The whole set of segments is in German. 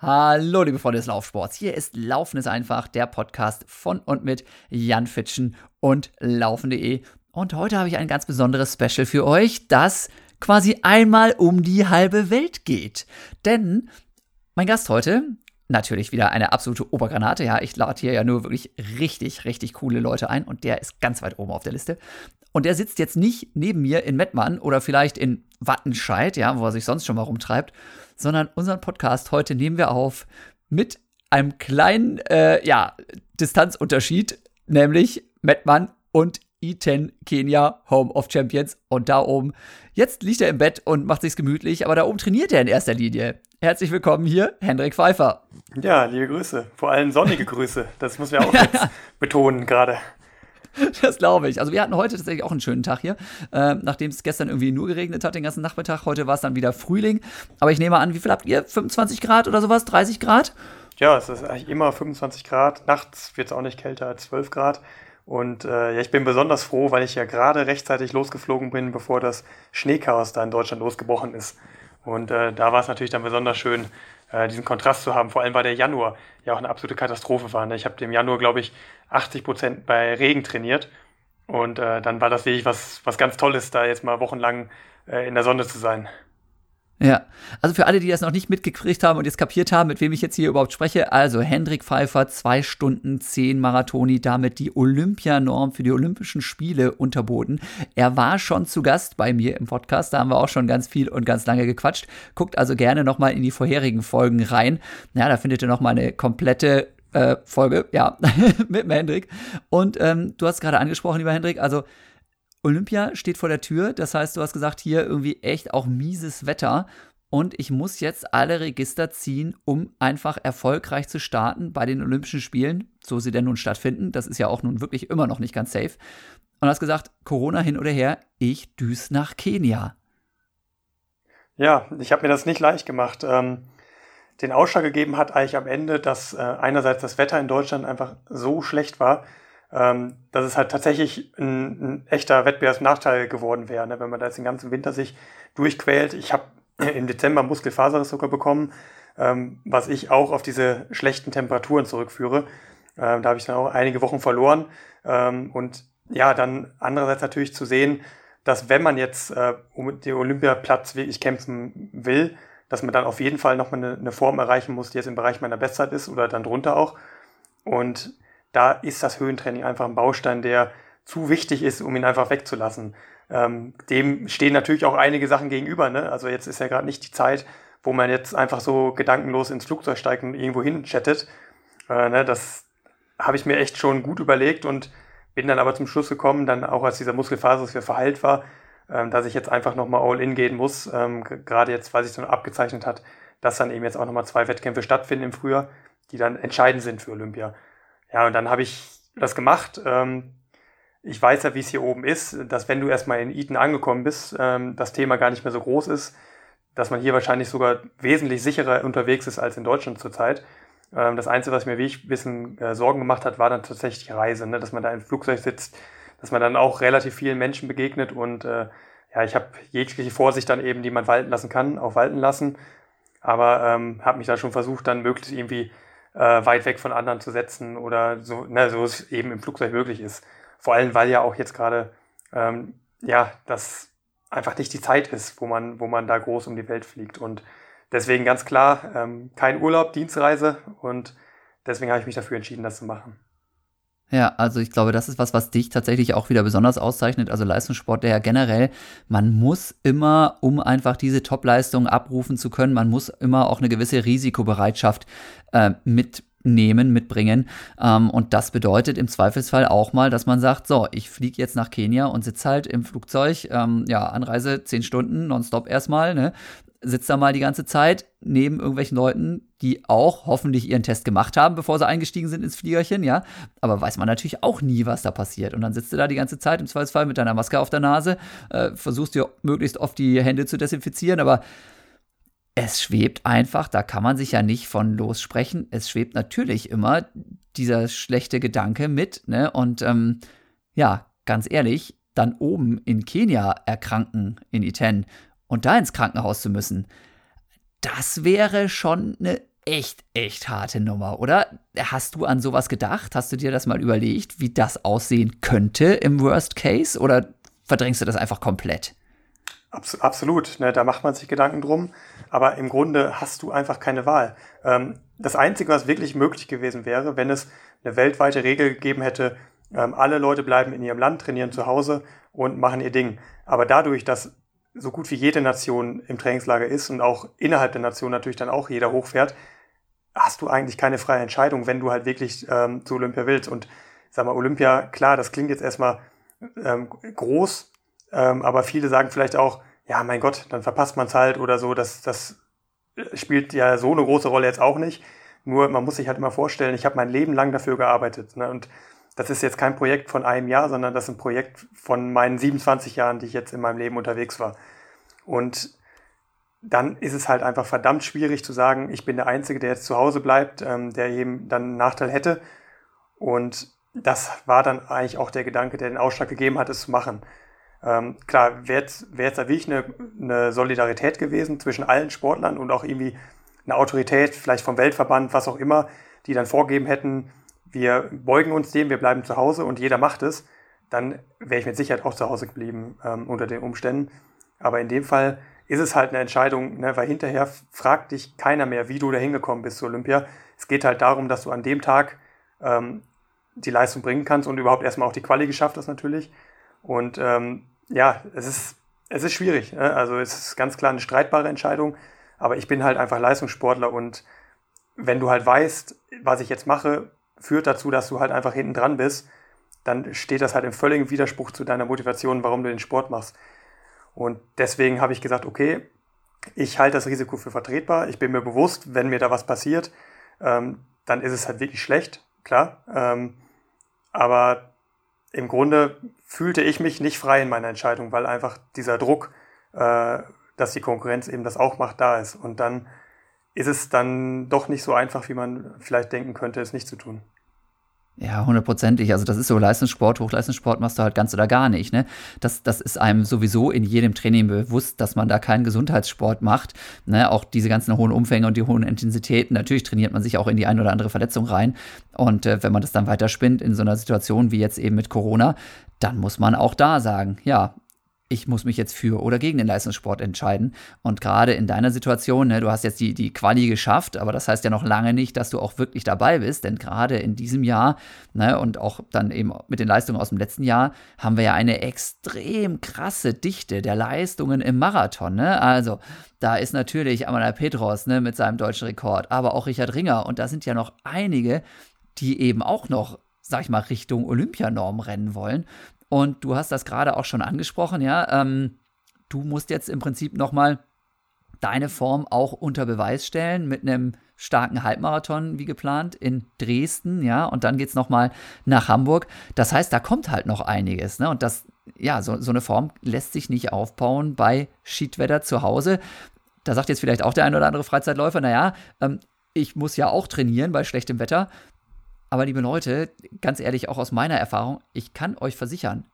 Hallo, liebe Freunde des Laufsports. Hier ist Laufen ist einfach, der Podcast von und mit Jan Fitschen und Laufen.de. Und heute habe ich ein ganz besonderes Special für euch, das quasi einmal um die halbe Welt geht. Denn mein Gast heute, natürlich wieder eine absolute Obergranate. Ja, ich lade hier ja nur wirklich richtig, richtig coole Leute ein und der ist ganz weit oben auf der Liste. Und der sitzt jetzt nicht neben mir in Mettmann oder vielleicht in Wattenscheid, ja, wo er sich sonst schon mal rumtreibt, sondern unseren Podcast heute nehmen wir auf mit einem kleinen äh, ja, Distanzunterschied, nämlich Mettmann und E10 Kenia Home of Champions. Und da oben, jetzt liegt er im Bett und macht sich's gemütlich, aber da oben trainiert er in erster Linie. Herzlich willkommen hier, Hendrik Pfeiffer. Ja, liebe Grüße. Vor allem sonnige Grüße. Das muss wir auch jetzt betonen gerade. Das glaube ich. Also wir hatten heute tatsächlich auch einen schönen Tag hier. Äh, Nachdem es gestern irgendwie nur geregnet hat, den ganzen Nachmittag. Heute war es dann wieder Frühling. Aber ich nehme an, wie viel habt ihr? 25 Grad oder sowas? 30 Grad? Ja, es ist eigentlich immer 25 Grad. Nachts wird es auch nicht kälter als 12 Grad. Und äh, ja, ich bin besonders froh, weil ich ja gerade rechtzeitig losgeflogen bin, bevor das Schneechaos da in Deutschland losgebrochen ist. Und äh, da war es natürlich dann besonders schön, äh, diesen Kontrast zu haben. Vor allem, weil der Januar ja auch eine absolute Katastrophe war. Ne? Ich habe im Januar, glaube ich, 80 Prozent bei Regen trainiert. Und äh, dann war das wirklich was, was ganz Tolles, da jetzt mal wochenlang äh, in der Sonne zu sein. Ja, also für alle, die das noch nicht mitgekriegt haben und jetzt kapiert haben, mit wem ich jetzt hier überhaupt spreche, also Hendrik Pfeiffer, zwei Stunden zehn Marathoni, damit die Olympianorm für die Olympischen Spiele unterboten. Er war schon zu Gast bei mir im Podcast, da haben wir auch schon ganz viel und ganz lange gequatscht. Guckt also gerne nochmal in die vorherigen Folgen rein. Ja, da findet ihr nochmal eine komplette äh, Folge, ja, mit Hendrik. Und ähm, du hast gerade angesprochen, lieber Hendrik, also Olympia steht vor der Tür. Das heißt, du hast gesagt, hier irgendwie echt auch mieses Wetter. Und ich muss jetzt alle Register ziehen, um einfach erfolgreich zu starten bei den Olympischen Spielen, so sie denn nun stattfinden. Das ist ja auch nun wirklich immer noch nicht ganz safe. Und hast gesagt, Corona hin oder her, ich düse nach Kenia. Ja, ich habe mir das nicht leicht gemacht. Ähm, den Ausschlag gegeben hat eigentlich am Ende, dass äh, einerseits das Wetter in Deutschland einfach so schlecht war, ähm, dass es halt tatsächlich ein, ein echter Wettbewerbsnachteil geworden wäre, ne? wenn man da jetzt den ganzen Winter sich durchquält. Ich habe im Dezember Muskelfaserriss sogar bekommen, ähm, was ich auch auf diese schlechten Temperaturen zurückführe. Ähm, da habe ich dann auch einige Wochen verloren. Ähm, und ja, dann andererseits natürlich zu sehen, dass wenn man jetzt äh, um den Olympiaplatz wirklich kämpfen will, dass man dann auf jeden Fall nochmal eine, eine Form erreichen muss, die jetzt im Bereich meiner Bestzeit ist oder dann drunter auch. Und da ist das Höhentraining einfach ein Baustein, der zu wichtig ist, um ihn einfach wegzulassen. Ähm, dem stehen natürlich auch einige Sachen gegenüber. Ne? Also jetzt ist ja gerade nicht die Zeit, wo man jetzt einfach so gedankenlos ins Flugzeug steigt und irgendwo hin chattet. Äh, ne? Das habe ich mir echt schon gut überlegt und bin dann aber zum Schluss gekommen, dann auch als dieser Muskelfaser für verheilt war, ähm, dass ich jetzt einfach nochmal all in gehen muss. Ähm, Gerade jetzt, weil sich dann abgezeichnet hat, dass dann eben jetzt auch nochmal zwei Wettkämpfe stattfinden im Frühjahr, die dann entscheidend sind für Olympia. Ja, und dann habe ich das gemacht. Ähm, ich weiß ja, wie es hier oben ist, dass wenn du erstmal in Eton angekommen bist, ähm, das Thema gar nicht mehr so groß ist, dass man hier wahrscheinlich sogar wesentlich sicherer unterwegs ist als in Deutschland zurzeit. Ähm, das Einzige, was mir wirklich ein bisschen äh, Sorgen gemacht hat, war dann tatsächlich die Reise, ne? dass man da im Flugzeug sitzt, dass man dann auch relativ vielen Menschen begegnet und äh, ja, ich habe jegliche Vorsicht dann eben, die man walten lassen kann, auch walten lassen, aber ähm, habe mich da schon versucht, dann möglichst irgendwie äh, weit weg von anderen zu setzen oder so, ne, so es eben im Flugzeug möglich ist. Vor allem, weil ja auch jetzt gerade ähm, ja das einfach nicht die Zeit ist, wo man, wo man da groß um die Welt fliegt. Und deswegen ganz klar, ähm, kein Urlaub, Dienstreise und deswegen habe ich mich dafür entschieden, das zu machen. Ja, also ich glaube, das ist was, was dich tatsächlich auch wieder besonders auszeichnet. Also Leistungssport, der ja generell, man muss immer, um einfach diese Top-Leistung abrufen zu können, man muss immer auch eine gewisse Risikobereitschaft äh, mitnehmen, mitbringen. Ähm, und das bedeutet im Zweifelsfall auch mal, dass man sagt, so, ich fliege jetzt nach Kenia und sitze halt im Flugzeug, ähm, ja, Anreise zehn Stunden, nonstop erstmal, ne? Sitzt da mal die ganze Zeit neben irgendwelchen Leuten, die auch hoffentlich ihren Test gemacht haben, bevor sie eingestiegen sind ins Fliegerchen, ja. Aber weiß man natürlich auch nie, was da passiert. Und dann sitzt du da die ganze Zeit im Zweifelsfall mit deiner Maske auf der Nase, äh, versuchst dir möglichst oft die Hände zu desinfizieren, aber es schwebt einfach, da kann man sich ja nicht von lossprechen. Es schwebt natürlich immer dieser schlechte Gedanke mit, ne? Und ähm, ja, ganz ehrlich, dann oben in Kenia erkranken in Iten und da ins Krankenhaus zu müssen, das wäre schon eine echt, echt harte Nummer, oder? Hast du an sowas gedacht? Hast du dir das mal überlegt, wie das aussehen könnte im Worst Case? Oder verdrängst du das einfach komplett? Abs absolut, ne, da macht man sich Gedanken drum. Aber im Grunde hast du einfach keine Wahl. Ähm, das Einzige, was wirklich möglich gewesen wäre, wenn es eine weltweite Regel gegeben hätte, ähm, alle Leute bleiben in ihrem Land, trainieren zu Hause und machen ihr Ding. Aber dadurch, dass so gut wie jede Nation im Trainingslager ist und auch innerhalb der Nation natürlich dann auch jeder hochfährt, hast du eigentlich keine freie Entscheidung, wenn du halt wirklich ähm, zu Olympia willst. Und sag mal, Olympia, klar, das klingt jetzt erstmal ähm, groß, ähm, aber viele sagen vielleicht auch, ja, mein Gott, dann verpasst man es halt oder so. Das, das spielt ja so eine große Rolle jetzt auch nicht. Nur man muss sich halt immer vorstellen, ich habe mein Leben lang dafür gearbeitet. Ne? Und das ist jetzt kein Projekt von einem Jahr, sondern das ist ein Projekt von meinen 27 Jahren, die ich jetzt in meinem Leben unterwegs war. Und dann ist es halt einfach verdammt schwierig zu sagen, ich bin der Einzige, der jetzt zu Hause bleibt, ähm, der eben dann einen Nachteil hätte. Und das war dann eigentlich auch der Gedanke, der den Ausschlag gegeben hat, es zu machen. Ähm, klar, wäre jetzt, da wirklich eine, eine Solidarität gewesen zwischen allen Sportlern und auch irgendwie eine Autorität, vielleicht vom Weltverband, was auch immer, die dann vorgeben hätten, wir beugen uns dem, wir bleiben zu Hause und jeder macht es, dann wäre ich mit Sicherheit auch zu Hause geblieben ähm, unter den Umständen. Aber in dem Fall ist es halt eine Entscheidung, ne, weil hinterher fragt dich keiner mehr, wie du da hingekommen bist zu Olympia. Es geht halt darum, dass du an dem Tag ähm, die Leistung bringen kannst und überhaupt erstmal auch die Quali geschafft hast natürlich. Und ähm, ja, es ist, es ist schwierig. Ne? Also es ist ganz klar eine streitbare Entscheidung, aber ich bin halt einfach Leistungssportler und wenn du halt weißt, was ich jetzt mache, führt dazu, dass du halt einfach hinten dran bist, dann steht das halt im völligen Widerspruch zu deiner Motivation, warum du den Sport machst. Und deswegen habe ich gesagt, okay, ich halte das Risiko für vertretbar. Ich bin mir bewusst, wenn mir da was passiert, ähm, dann ist es halt wirklich schlecht, klar. Ähm, aber im Grunde fühlte ich mich nicht frei in meiner Entscheidung, weil einfach dieser Druck, äh, dass die Konkurrenz eben das auch macht, da ist. Und dann ist es dann doch nicht so einfach, wie man vielleicht denken könnte, es nicht zu tun. Ja, hundertprozentig. Also das ist so Leistungssport, Hochleistungssport machst du halt ganz oder gar nicht. Ne? Das, das ist einem sowieso in jedem Training bewusst, dass man da keinen Gesundheitssport macht. Ne? Auch diese ganzen hohen Umfänge und die hohen Intensitäten. Natürlich trainiert man sich auch in die ein oder andere Verletzung rein. Und äh, wenn man das dann weiterspinnt in so einer Situation wie jetzt eben mit Corona, dann muss man auch da sagen, ja, ich muss mich jetzt für oder gegen den Leistungssport entscheiden. Und gerade in deiner Situation, ne, du hast jetzt die, die Quali geschafft, aber das heißt ja noch lange nicht, dass du auch wirklich dabei bist, denn gerade in diesem Jahr ne, und auch dann eben mit den Leistungen aus dem letzten Jahr haben wir ja eine extrem krasse Dichte der Leistungen im Marathon. Ne? Also da ist natürlich Amanda Petros ne, mit seinem deutschen Rekord, aber auch Richard Ringer und da sind ja noch einige, die eben auch noch sag ich mal, Richtung Olympianorm rennen wollen. Und du hast das gerade auch schon angesprochen, ja. Ähm, du musst jetzt im Prinzip nochmal deine Form auch unter Beweis stellen mit einem starken Halbmarathon wie geplant in Dresden, ja, und dann geht es nochmal nach Hamburg. Das heißt, da kommt halt noch einiges, ne? Und das, ja, so, so eine Form lässt sich nicht aufbauen bei Schiedwetter zu Hause. Da sagt jetzt vielleicht auch der ein oder andere Freizeitläufer, naja, ähm, ich muss ja auch trainieren bei schlechtem Wetter. Aber liebe Leute, ganz ehrlich, auch aus meiner Erfahrung, ich kann euch versichern,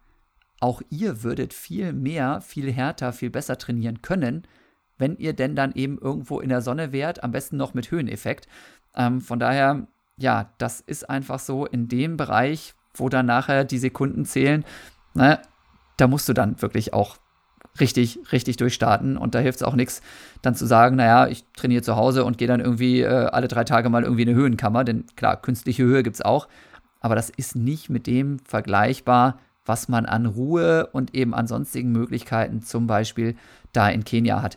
auch ihr würdet viel mehr, viel härter, viel besser trainieren können, wenn ihr denn dann eben irgendwo in der Sonne wärt, am besten noch mit Höheneffekt. Ähm, von daher, ja, das ist einfach so in dem Bereich, wo dann nachher die Sekunden zählen, na, da musst du dann wirklich auch richtig, richtig durchstarten. Und da hilft es auch nichts, dann zu sagen, naja, ich trainiere zu Hause und gehe dann irgendwie äh, alle drei Tage mal irgendwie in eine Höhenkammer. Denn klar, künstliche Höhe gibt es auch. Aber das ist nicht mit dem vergleichbar, was man an Ruhe und eben an sonstigen Möglichkeiten zum Beispiel da in Kenia hat.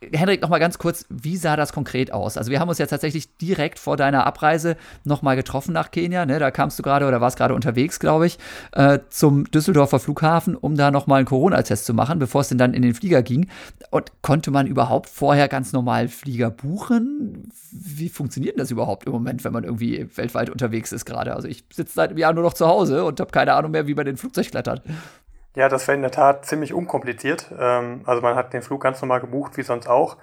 Henrik, noch mal ganz kurz, wie sah das konkret aus? Also wir haben uns ja tatsächlich direkt vor deiner Abreise noch mal getroffen nach Kenia. Ne? Da kamst du gerade oder warst gerade unterwegs, glaube ich, äh, zum Düsseldorfer Flughafen, um da noch mal einen Corona-Test zu machen, bevor es denn dann in den Flieger ging. Und konnte man überhaupt vorher ganz normal Flieger buchen? Wie funktioniert das überhaupt im Moment, wenn man irgendwie weltweit unterwegs ist gerade? Also ich sitze seit einem Jahr nur noch zu Hause und habe keine Ahnung mehr, wie man den Flugzeug klettert. Ja, das wäre in der Tat ziemlich unkompliziert. Ähm, also man hat den Flug ganz normal gebucht, wie sonst auch.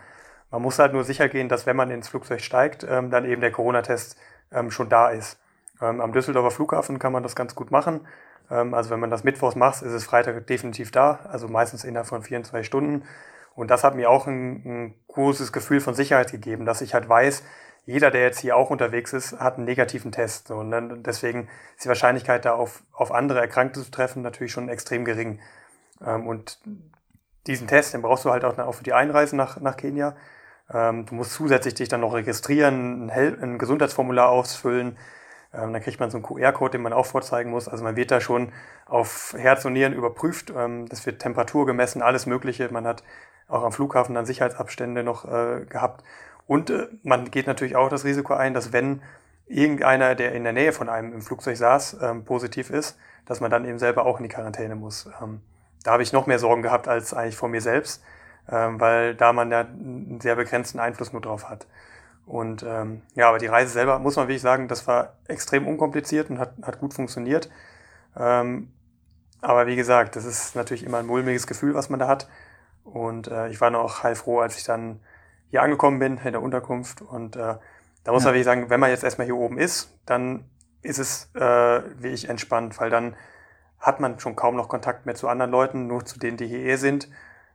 Man muss halt nur sicher gehen, dass wenn man ins Flugzeug steigt, ähm, dann eben der Corona-Test ähm, schon da ist. Am Düsseldorfer Flughafen kann man das ganz gut machen. Also wenn man das Mittwochs macht, ist es Freitag definitiv da, also meistens innerhalb von 24 Stunden. Und das hat mir auch ein, ein großes Gefühl von Sicherheit gegeben, dass ich halt weiß, jeder, der jetzt hier auch unterwegs ist, hat einen negativen Test. Und dann, deswegen ist die Wahrscheinlichkeit, da auf, auf andere Erkrankte zu treffen, natürlich schon extrem gering. Ähm, und diesen Test, den brauchst du halt auch, auch für die Einreise nach, nach Kenia. Ähm, du musst zusätzlich dich dann noch registrieren, ein, ein Gesundheitsformular ausfüllen. Ähm, dann kriegt man so einen QR-Code, den man auch vorzeigen muss. Also man wird da schon auf Herz und Nieren überprüft. Ähm, das wird Temperatur gemessen, alles Mögliche. Man hat auch am Flughafen dann Sicherheitsabstände noch äh, gehabt. Und äh, man geht natürlich auch das Risiko ein, dass wenn irgendeiner, der in der Nähe von einem im Flugzeug saß, ähm, positiv ist, dass man dann eben selber auch in die Quarantäne muss. Ähm, da habe ich noch mehr Sorgen gehabt als eigentlich vor mir selbst, ähm, weil da man ja einen sehr begrenzten Einfluss nur drauf hat. Und ähm, ja, aber die Reise selber, muss man wirklich sagen, das war extrem unkompliziert und hat, hat gut funktioniert. Ähm, aber wie gesagt, das ist natürlich immer ein mulmiges Gefühl, was man da hat. Und äh, ich war noch heilfroh, als ich dann hier angekommen bin in der Unterkunft. Und äh, da muss ja. man wirklich sagen, wenn man jetzt erstmal hier oben ist, dann ist es äh, wie ich entspannt, weil dann hat man schon kaum noch Kontakt mehr zu anderen Leuten, nur zu denen, die hier eh sind.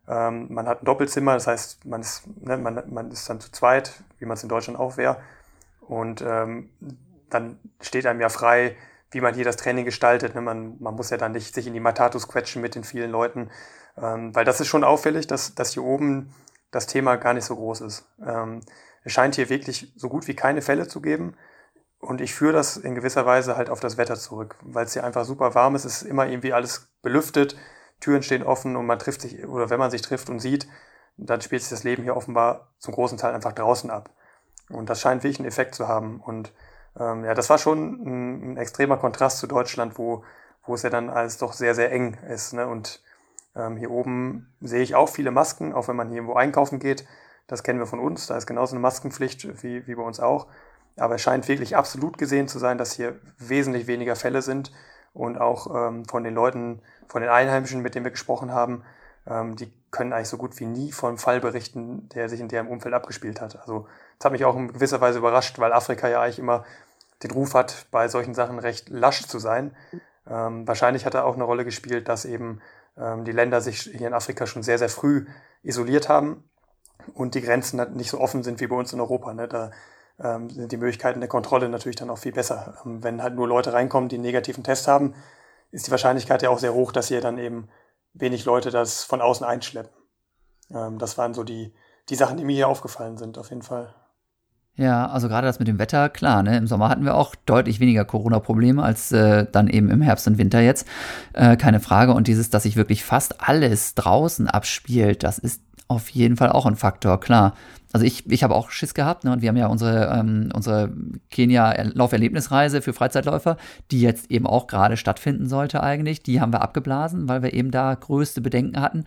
Ähm, man hat ein Doppelzimmer, das heißt, man ist, ne, man, man ist dann zu zweit, wie man es in Deutschland auch wäre. Und ähm, dann steht einem ja frei, wie man hier das Training gestaltet. Ne? Man, man muss ja dann nicht sich in die Matatus quetschen mit den vielen Leuten, ähm, weil das ist schon auffällig, dass, dass hier oben das Thema gar nicht so groß ist. Ähm, es scheint hier wirklich so gut wie keine Fälle zu geben. Und ich führe das in gewisser Weise halt auf das Wetter zurück, weil es hier einfach super warm ist, es ist immer irgendwie alles belüftet, Türen stehen offen und man trifft sich, oder wenn man sich trifft und sieht, dann spielt sich das Leben hier offenbar zum großen Teil einfach draußen ab. Und das scheint wirklich einen Effekt zu haben. Und ähm, ja, das war schon ein, ein, extremer Kontrast zu Deutschland, wo, wo es ja dann alles doch sehr, sehr eng ist. Ne? Und ähm, hier oben sehe ich auch viele Masken, auch wenn man hier irgendwo einkaufen geht. Das kennen wir von uns. Da ist genauso eine Maskenpflicht wie, wie bei uns auch. Aber es scheint wirklich absolut gesehen zu sein, dass hier wesentlich weniger Fälle sind. Und auch ähm, von den Leuten, von den Einheimischen, mit denen wir gesprochen haben, ähm, die können eigentlich so gut wie nie von Fall berichten, der sich in deren Umfeld abgespielt hat. Also das hat mich auch in gewisser Weise überrascht, weil Afrika ja eigentlich immer den Ruf hat, bei solchen Sachen recht lasch zu sein. Ähm, wahrscheinlich hat er auch eine Rolle gespielt, dass eben die Länder sich hier in Afrika schon sehr, sehr früh isoliert haben und die Grenzen nicht so offen sind wie bei uns in Europa. Ne? Da ähm, sind die Möglichkeiten der Kontrolle natürlich dann auch viel besser. Ähm, wenn halt nur Leute reinkommen, die einen negativen Test haben, ist die Wahrscheinlichkeit ja auch sehr hoch, dass hier dann eben wenig Leute das von außen einschleppen. Ähm, das waren so die, die Sachen, die mir hier aufgefallen sind, auf jeden Fall. Ja, also gerade das mit dem Wetter, klar, ne? Im Sommer hatten wir auch deutlich weniger Corona-Probleme als äh, dann eben im Herbst und Winter jetzt. Äh, keine Frage. Und dieses, dass sich wirklich fast alles draußen abspielt, das ist auf jeden Fall auch ein Faktor, klar. Also ich, ich habe auch Schiss gehabt, ne? Und wir haben ja unsere, ähm, unsere Kenia-Lauferlebnisreise für Freizeitläufer, die jetzt eben auch gerade stattfinden sollte eigentlich. Die haben wir abgeblasen, weil wir eben da größte Bedenken hatten.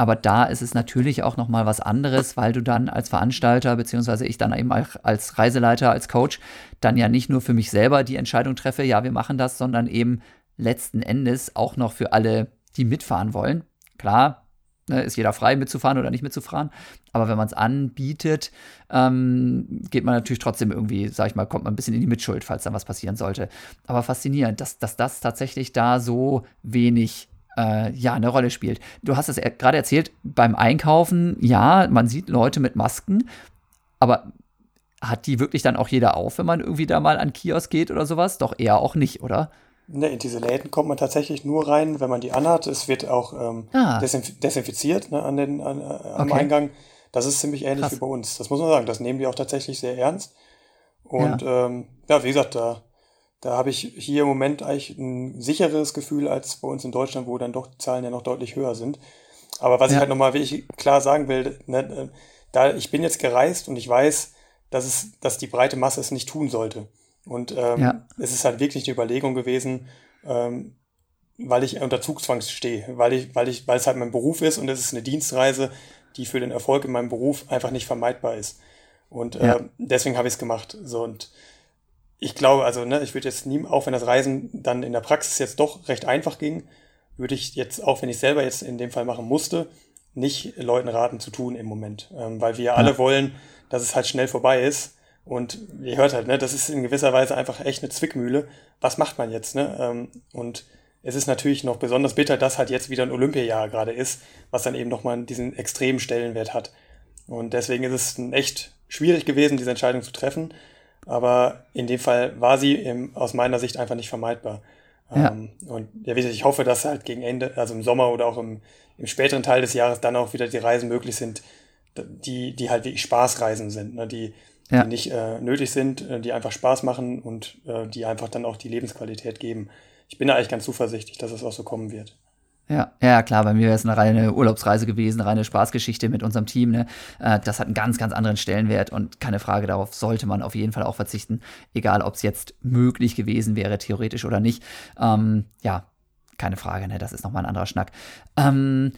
Aber da ist es natürlich auch noch mal was anderes, weil du dann als Veranstalter beziehungsweise ich dann eben als Reiseleiter, als Coach dann ja nicht nur für mich selber die Entscheidung treffe, ja, wir machen das, sondern eben letzten Endes auch noch für alle, die mitfahren wollen. Klar, ne, ist jeder frei mitzufahren oder nicht mitzufahren, aber wenn man es anbietet, ähm, geht man natürlich trotzdem irgendwie, sag ich mal, kommt man ein bisschen in die Mitschuld, falls dann was passieren sollte. Aber faszinierend, dass, dass das tatsächlich da so wenig äh, ja, eine Rolle spielt. Du hast es gerade erzählt, beim Einkaufen, ja, man sieht Leute mit Masken, aber hat die wirklich dann auch jeder auf, wenn man irgendwie da mal an Kiosk geht oder sowas? Doch eher auch nicht, oder? Ne, in diese Läden kommt man tatsächlich nur rein, wenn man die anhat. Es wird auch ähm, ah. desinf desinfiziert ne, an den, an, äh, am okay. Eingang. Das ist ziemlich ähnlich Krass. wie bei uns. Das muss man sagen. Das nehmen die auch tatsächlich sehr ernst. Und ja, ähm, ja wie gesagt, da da habe ich hier im Moment eigentlich ein sicheres Gefühl als bei uns in Deutschland, wo dann doch die Zahlen ja noch deutlich höher sind. Aber was ja. ich halt nochmal wirklich klar sagen will, ne, äh, da ich bin jetzt gereist und ich weiß, dass es, dass die breite Masse es nicht tun sollte. Und ähm, ja. es ist halt wirklich eine Überlegung gewesen, ähm, weil ich unter Zugzwang stehe, weil ich, weil ich, weil es halt mein Beruf ist und es ist eine Dienstreise, die für den Erfolg in meinem Beruf einfach nicht vermeidbar ist. Und äh, ja. deswegen habe ich es gemacht. So und ich glaube, also ne, ich würde jetzt nie, auch wenn das Reisen dann in der Praxis jetzt doch recht einfach ging, würde ich jetzt, auch wenn ich selber jetzt in dem Fall machen musste, nicht Leuten raten zu tun im Moment. Ähm, weil wir ja. alle wollen, dass es halt schnell vorbei ist. Und ihr hört halt, ne, das ist in gewisser Weise einfach echt eine Zwickmühle. Was macht man jetzt? Ne? Ähm, und es ist natürlich noch besonders bitter, dass halt jetzt wieder ein Olympiajahr gerade ist, was dann eben nochmal diesen extremen Stellenwert hat. Und deswegen ist es echt schwierig gewesen, diese Entscheidung zu treffen. Aber in dem Fall war sie im, aus meiner Sicht einfach nicht vermeidbar. Ja. Ähm, und ja, wie gesagt, ich hoffe, dass halt gegen Ende, also im Sommer oder auch im, im späteren Teil des Jahres dann auch wieder die Reisen möglich sind, die, die halt wirklich Spaßreisen sind, ne? die, ja. die nicht äh, nötig sind, äh, die einfach Spaß machen und äh, die einfach dann auch die Lebensqualität geben. Ich bin da eigentlich ganz zuversichtlich, dass es auch so kommen wird. Ja, ja, klar, bei mir wäre es eine reine Urlaubsreise gewesen, eine reine Spaßgeschichte mit unserem Team. Ne? Äh, das hat einen ganz, ganz anderen Stellenwert und keine Frage, darauf sollte man auf jeden Fall auch verzichten, egal ob es jetzt möglich gewesen wäre, theoretisch oder nicht. Ähm, ja, keine Frage, ne? das ist nochmal ein anderer Schnack. Ähm,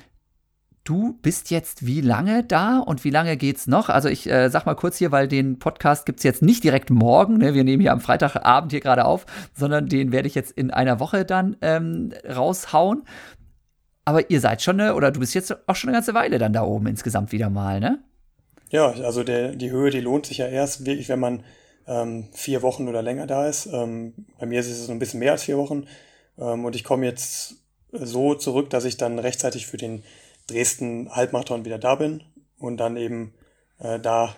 Du bist jetzt wie lange da und wie lange geht's noch? Also ich äh, sag mal kurz hier, weil den Podcast gibt's jetzt nicht direkt morgen. Ne? Wir nehmen hier am Freitagabend hier gerade auf, sondern den werde ich jetzt in einer Woche dann ähm, raushauen. Aber ihr seid schon eine, oder du bist jetzt auch schon eine ganze Weile dann da oben insgesamt wieder mal, ne? Ja, also der, die Höhe, die lohnt sich ja erst wirklich, wenn man ähm, vier Wochen oder länger da ist. Ähm, bei mir ist es so ein bisschen mehr als vier Wochen. Ähm, und ich komme jetzt so zurück, dass ich dann rechtzeitig für den Dresden Halbmarathon wieder da bin und dann eben äh, da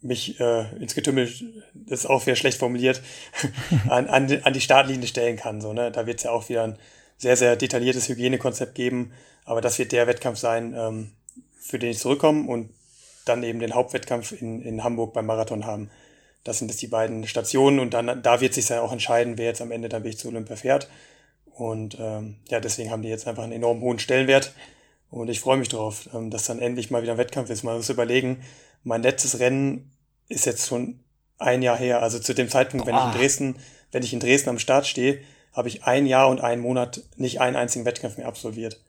mich äh, ins Getümmel, das ist auch wieder schlecht formuliert, an, an, an die Startlinie stellen kann. So, ne? Da wird es ja auch wieder ein sehr, sehr detailliertes Hygienekonzept geben. Aber das wird der Wettkampf sein, ähm, für den ich zurückkomme und dann eben den Hauptwettkampf in, in Hamburg beim Marathon haben. Das sind jetzt die beiden Stationen und dann da wird sich ja auch entscheiden, wer jetzt am Ende dann Weg zu Olympia fährt. Und ähm, ja, deswegen haben die jetzt einfach einen enorm hohen Stellenwert. Und ich freue mich drauf, ähm, dass dann endlich mal wieder ein Wettkampf ist. Mal muss überlegen, mein letztes Rennen ist jetzt schon ein Jahr her. Also zu dem Zeitpunkt, wenn ich in Dresden, wenn ich in Dresden am Start stehe, habe ich ein Jahr und einen Monat nicht einen einzigen Wettkampf mehr absolviert.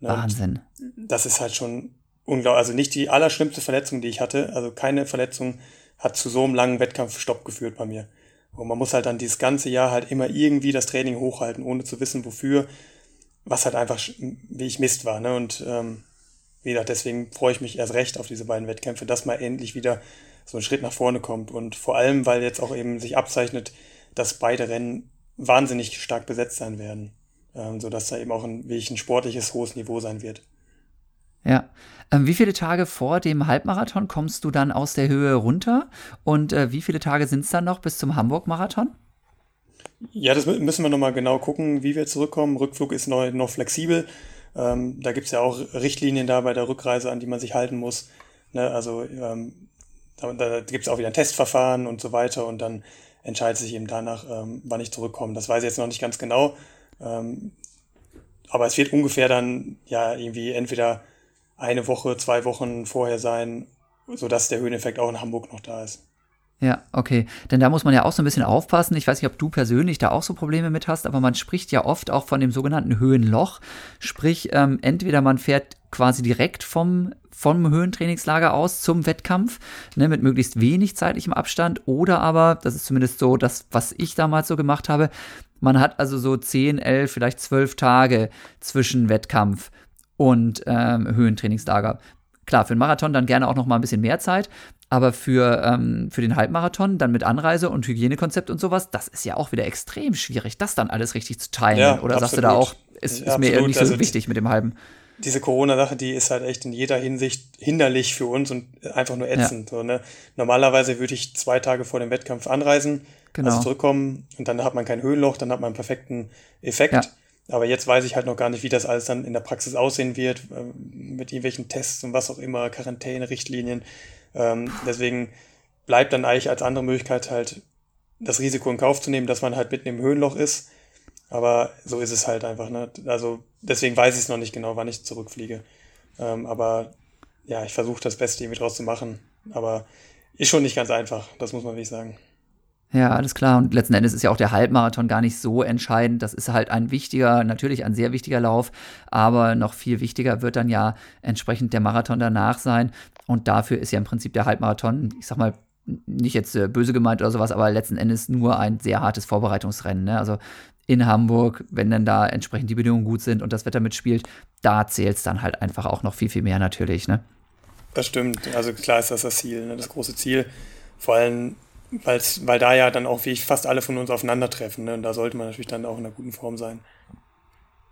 Ne? Wahnsinn. Das ist halt schon unglaublich. Also nicht die allerschlimmste Verletzung, die ich hatte. Also keine Verletzung hat zu so einem langen Wettkampfstopp geführt bei mir. Und man muss halt dann dieses ganze Jahr halt immer irgendwie das Training hochhalten, ohne zu wissen, wofür, was halt einfach wie ich Mist war. Ne? Und ähm, wie gesagt, deswegen freue ich mich erst recht auf diese beiden Wettkämpfe, dass mal endlich wieder so ein Schritt nach vorne kommt. Und vor allem, weil jetzt auch eben sich abzeichnet, dass beide Rennen wahnsinnig stark besetzt sein werden, ähm, sodass da eben auch ein, wirklich ein sportliches hohes Niveau sein wird. Ja. Ähm, wie viele Tage vor dem Halbmarathon kommst du dann aus der Höhe runter? Und äh, wie viele Tage sind es dann noch bis zum Hamburg-Marathon? Ja, das müssen wir nochmal genau gucken, wie wir zurückkommen. Rückflug ist noch, noch flexibel. Ähm, da gibt es ja auch Richtlinien da bei der Rückreise, an die man sich halten muss. Ne? Also ähm, da, da gibt es auch wieder ein Testverfahren und so weiter. Und dann entscheidet sich eben danach, ähm, wann ich zurückkomme. Das weiß ich jetzt noch nicht ganz genau. Ähm, aber es wird ungefähr dann ja irgendwie entweder eine Woche, zwei Wochen vorher sein, sodass der Höheneffekt auch in Hamburg noch da ist. Ja, okay. Denn da muss man ja auch so ein bisschen aufpassen. Ich weiß nicht, ob du persönlich da auch so Probleme mit hast, aber man spricht ja oft auch von dem sogenannten Höhenloch. Sprich, ähm, entweder man fährt quasi direkt vom, vom Höhentrainingslager aus zum Wettkampf, ne, mit möglichst wenig zeitlichem Abstand, oder aber, das ist zumindest so das, was ich damals so gemacht habe, man hat also so 10, 11, vielleicht 12 Tage zwischen Wettkampf und ähm, Höhentrainingslager. Klar, für einen Marathon dann gerne auch noch mal ein bisschen mehr Zeit, aber für, ähm, für den Halbmarathon, dann mit Anreise und Hygienekonzept und sowas, das ist ja auch wieder extrem schwierig, das dann alles richtig zu teilen. Ja, Oder absolut. sagst du da auch, ist, ist mir nicht so also wichtig mit dem Halben? Diese Corona-Sache, die ist halt echt in jeder Hinsicht hinderlich für uns und einfach nur ätzend. Ja. So, ne? Normalerweise würde ich zwei Tage vor dem Wettkampf anreisen, genau. also zurückkommen und dann hat man kein Höhenloch, dann hat man einen perfekten Effekt. Ja. Aber jetzt weiß ich halt noch gar nicht, wie das alles dann in der Praxis aussehen wird, äh, mit irgendwelchen Tests und was auch immer, Quarantäne-Richtlinien. Ähm, deswegen bleibt dann eigentlich als andere Möglichkeit halt das Risiko in Kauf zu nehmen, dass man halt mitten im Höhenloch ist. Aber so ist es halt einfach. Ne? Also deswegen weiß ich es noch nicht genau, wann ich zurückfliege. Ähm, aber ja, ich versuche das Beste irgendwie draus zu machen. Aber ist schon nicht ganz einfach, das muss man wirklich sagen. Ja, alles klar. Und letzten Endes ist ja auch der Halbmarathon gar nicht so entscheidend. Das ist halt ein wichtiger, natürlich ein sehr wichtiger Lauf, aber noch viel wichtiger wird dann ja entsprechend der Marathon danach sein. Und dafür ist ja im Prinzip der Halbmarathon, ich sag mal, nicht jetzt äh, böse gemeint oder sowas, aber letzten Endes nur ein sehr hartes Vorbereitungsrennen. Ne? Also in Hamburg, wenn dann da entsprechend die Bedingungen gut sind und das Wetter mitspielt, da zählt es dann halt einfach auch noch viel, viel mehr natürlich. Ne? Das stimmt. Also klar ist das das Ziel, ne? das große Ziel. Vor allem Weil's, weil da ja dann auch wie ich fast alle von uns aufeinandertreffen. Ne? Und da sollte man natürlich dann auch in einer guten Form sein.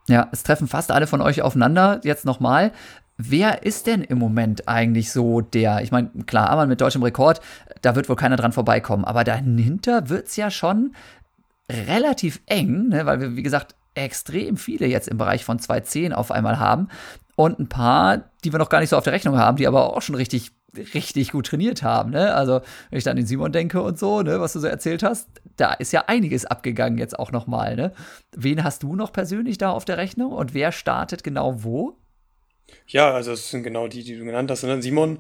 Ja, es treffen fast alle von euch aufeinander. Jetzt nochmal. Wer ist denn im Moment eigentlich so der, ich meine, klar, aber mit deutschem Rekord, da wird wohl keiner dran vorbeikommen, aber dahinter wird es ja schon relativ eng, ne, weil wir, wie gesagt, extrem viele jetzt im Bereich von 2.10 auf einmal haben und ein paar, die wir noch gar nicht so auf der Rechnung haben, die aber auch schon richtig richtig gut trainiert haben. Ne? Also, wenn ich dann an den Simon denke und so, ne, was du so erzählt hast, da ist ja einiges abgegangen jetzt auch nochmal. Ne? Wen hast du noch persönlich da auf der Rechnung und wer startet genau wo? Ja, also es sind genau die, die du genannt hast. Und dann Simon,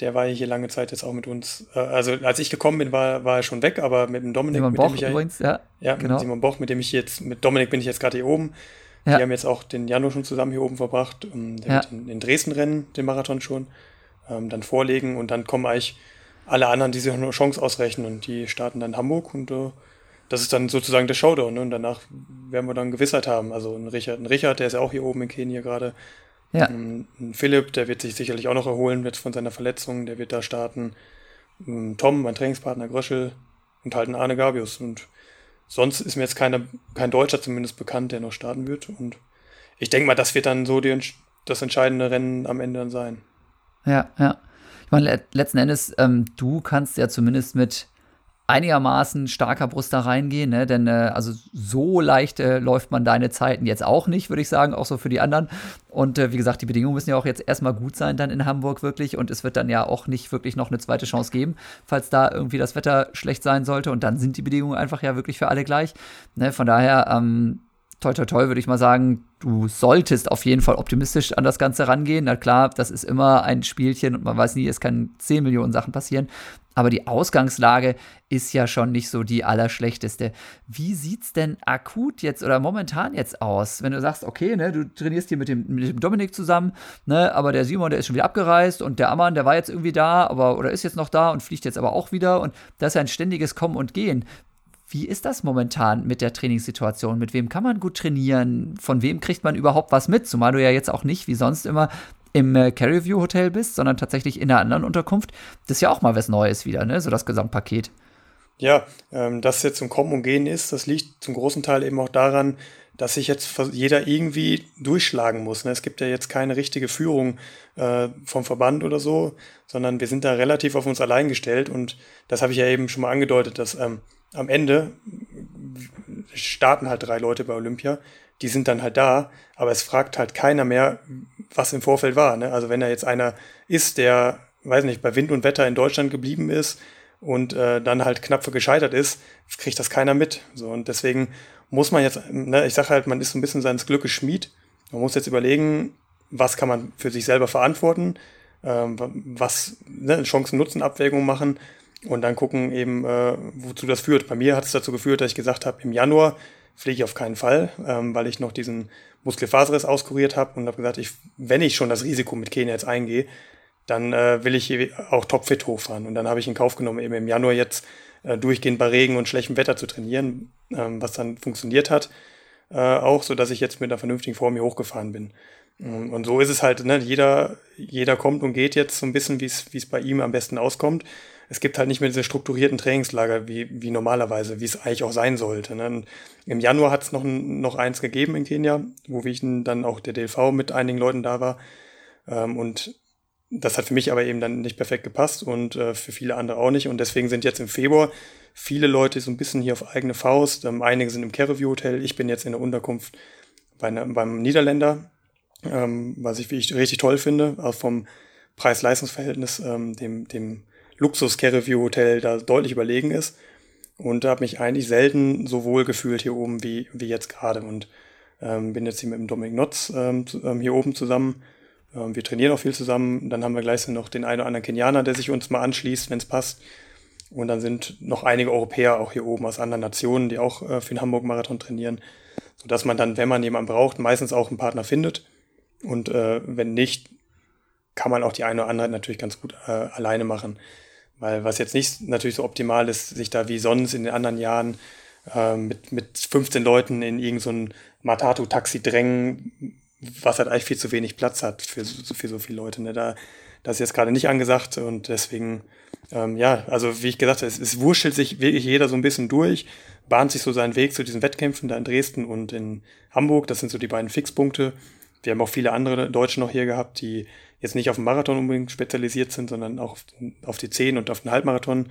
der war hier lange Zeit jetzt auch mit uns. Äh, also als ich gekommen bin, war, war er schon weg, aber mit dem Dominik, Simon mit Boch dem ich übrigens, ja, ja genau. mit Simon Boch, mit dem ich jetzt, mit Dominik bin ich jetzt gerade hier oben. Ja. Die haben jetzt auch den Januar schon zusammen hier oben verbracht. Ähm, der ja. wird in, Dresden rennen, den Marathon schon. Ähm, dann vorlegen und dann kommen eigentlich alle anderen, die sich noch eine Chance ausrechnen und die starten dann Hamburg und äh, das ist dann sozusagen der Showdown. Ne? Und danach werden wir dann Gewissheit haben. Also ein Richard, ein Richard, der ist ja auch hier oben in Kenia gerade. Ja. Ähm, Philipp, der wird sich sicherlich auch noch erholen wird von seiner Verletzung, der wird da starten. Ähm, Tom, mein Trainingspartner Gröschel und halt ein Arne Gabius. Und sonst ist mir jetzt keiner, kein Deutscher zumindest bekannt, der noch starten wird. Und ich denke mal, das wird dann so die, das entscheidende Rennen am Ende dann sein. Ja, ja. Ich meine, letzten Endes, ähm, du kannst ja zumindest mit einigermaßen starker Brust da reingehen, ne? denn äh, also so leicht äh, läuft man deine Zeiten jetzt auch nicht, würde ich sagen, auch so für die anderen. Und äh, wie gesagt, die Bedingungen müssen ja auch jetzt erstmal gut sein dann in Hamburg wirklich und es wird dann ja auch nicht wirklich noch eine zweite Chance geben, falls da irgendwie das Wetter schlecht sein sollte und dann sind die Bedingungen einfach ja wirklich für alle gleich. Ne? Von daher, ähm, toi toi toi, würde ich mal sagen, du solltest auf jeden Fall optimistisch an das Ganze rangehen. Na klar, das ist immer ein Spielchen und man weiß nie, es kann 10 Millionen Sachen passieren. Aber die Ausgangslage ist ja schon nicht so die allerschlechteste. Wie sieht's denn akut jetzt oder momentan jetzt aus, wenn du sagst, okay, ne, du trainierst hier mit dem, mit dem Dominik zusammen, ne, aber der Simon, der ist schon wieder abgereist und der Ammann, der war jetzt irgendwie da, aber oder ist jetzt noch da und fliegt jetzt aber auch wieder und das ist ja ein ständiges Kommen und Gehen. Wie ist das momentan mit der Trainingssituation? Mit wem kann man gut trainieren? Von wem kriegt man überhaupt was mit? Zumal du ja jetzt auch nicht wie sonst immer im äh, View Hotel bist, sondern tatsächlich in einer anderen Unterkunft. Das ist ja auch mal was Neues wieder, ne? So das Gesamtpaket. Ja, ähm, dass jetzt zum Kommen und Gehen ist, das liegt zum großen Teil eben auch daran, dass sich jetzt jeder irgendwie durchschlagen muss. Ne? Es gibt ja jetzt keine richtige Führung äh, vom Verband oder so, sondern wir sind da relativ auf uns allein gestellt und das habe ich ja eben schon mal angedeutet, dass ähm, am Ende starten halt drei Leute bei Olympia, die sind dann halt da, aber es fragt halt keiner mehr, was im Vorfeld war. Ne? Also wenn da jetzt einer ist, der, weiß nicht, bei Wind und Wetter in Deutschland geblieben ist und äh, dann halt knapp für gescheitert ist, kriegt das keiner mit. So und deswegen muss man jetzt, ne, ich sage halt, man ist so ein bisschen seines Glückes Schmied. Man muss jetzt überlegen, was kann man für sich selber verantworten, ähm, was ne, Chancen-Nutzen-Abwägung machen und dann gucken eben, äh, wozu das führt. Bei mir hat es dazu geführt, dass ich gesagt habe, im Januar fliege ich auf keinen Fall, ähm, weil ich noch diesen Muskelfaserriss auskuriert habe und habe gesagt, ich, wenn ich schon das Risiko mit Kenia jetzt eingehe, dann äh, will ich auch topfit hochfahren. Und dann habe ich in Kauf genommen, eben im Januar jetzt äh, durchgehend bei Regen und schlechtem Wetter zu trainieren, ähm, was dann funktioniert hat. Äh, auch so, dass ich jetzt mit einer vernünftigen Form hier hochgefahren bin. Ähm, und so ist es halt, ne? jeder, jeder kommt und geht jetzt so ein bisschen, wie es bei ihm am besten auskommt es gibt halt nicht mehr diese strukturierten Trainingslager wie, wie normalerweise, wie es eigentlich auch sein sollte. Ne? Im Januar hat es noch, noch eins gegeben in Kenia, wo ich dann auch der DLV mit einigen Leuten da war. Ähm, und das hat für mich aber eben dann nicht perfekt gepasst und äh, für viele andere auch nicht. Und deswegen sind jetzt im Februar viele Leute so ein bisschen hier auf eigene Faust. Ähm, einige sind im Careview Hotel. Ich bin jetzt in der Unterkunft bei ne, beim Niederländer, ähm, was ich, wie ich richtig toll finde, auch vom Preis-Leistungs-Verhältnis, ähm, dem, dem Luxus-Care-Review-Hotel da deutlich überlegen ist. Und habe mich eigentlich selten so wohl gefühlt hier oben wie, wie jetzt gerade. Und ähm, bin jetzt hier mit dem Dominik Notz ähm, ähm, hier oben zusammen. Ähm, wir trainieren auch viel zusammen. Dann haben wir gleich noch den einen oder anderen Kenianer, der sich uns mal anschließt, wenn es passt. Und dann sind noch einige Europäer auch hier oben aus anderen Nationen, die auch äh, für den Hamburg-Marathon trainieren. Sodass man dann, wenn man jemanden braucht, meistens auch einen Partner findet. Und äh, wenn nicht, kann man auch die eine oder andere natürlich ganz gut äh, alleine machen. Weil was jetzt nicht natürlich so optimal ist, sich da wie sonst in den anderen Jahren äh, mit, mit 15 Leuten in irgendein so Matatu-Taxi drängen, was halt eigentlich viel zu wenig Platz hat für, für so viele Leute. Ne? Da, das ist jetzt gerade nicht angesagt und deswegen, ähm, ja, also wie ich gesagt habe, es, es wurschtelt sich wirklich jeder so ein bisschen durch, bahnt sich so seinen Weg zu diesen Wettkämpfen da in Dresden und in Hamburg. Das sind so die beiden Fixpunkte, wir haben auch viele andere Deutsche noch hier gehabt, die jetzt nicht auf den Marathon unbedingt spezialisiert sind, sondern auch auf, auf die 10 und auf den Halbmarathon.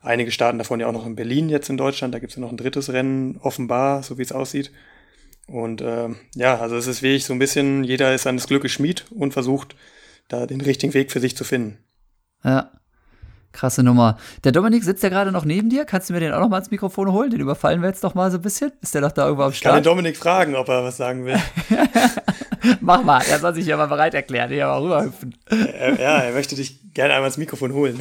Einige starten davon ja auch noch in Berlin jetzt in Deutschland. Da gibt es ja noch ein drittes Rennen, offenbar, so wie es aussieht. Und äh, ja, also es ist wirklich so ein bisschen, jeder ist seines Glückes Schmied und versucht, da den richtigen Weg für sich zu finden. Ja. Krasse Nummer. Der Dominik sitzt ja gerade noch neben dir. Kannst du mir den auch noch mal ins Mikrofon holen? Den überfallen wir jetzt noch mal so ein bisschen. Ist der doch da irgendwo am Start? Ich kann den Dominik fragen, ob er was sagen will. Mach mal, er soll sich ja mal bereit erklären, hier mal rüberhüpfen. Ja, er möchte dich gerne einmal ins Mikrofon holen.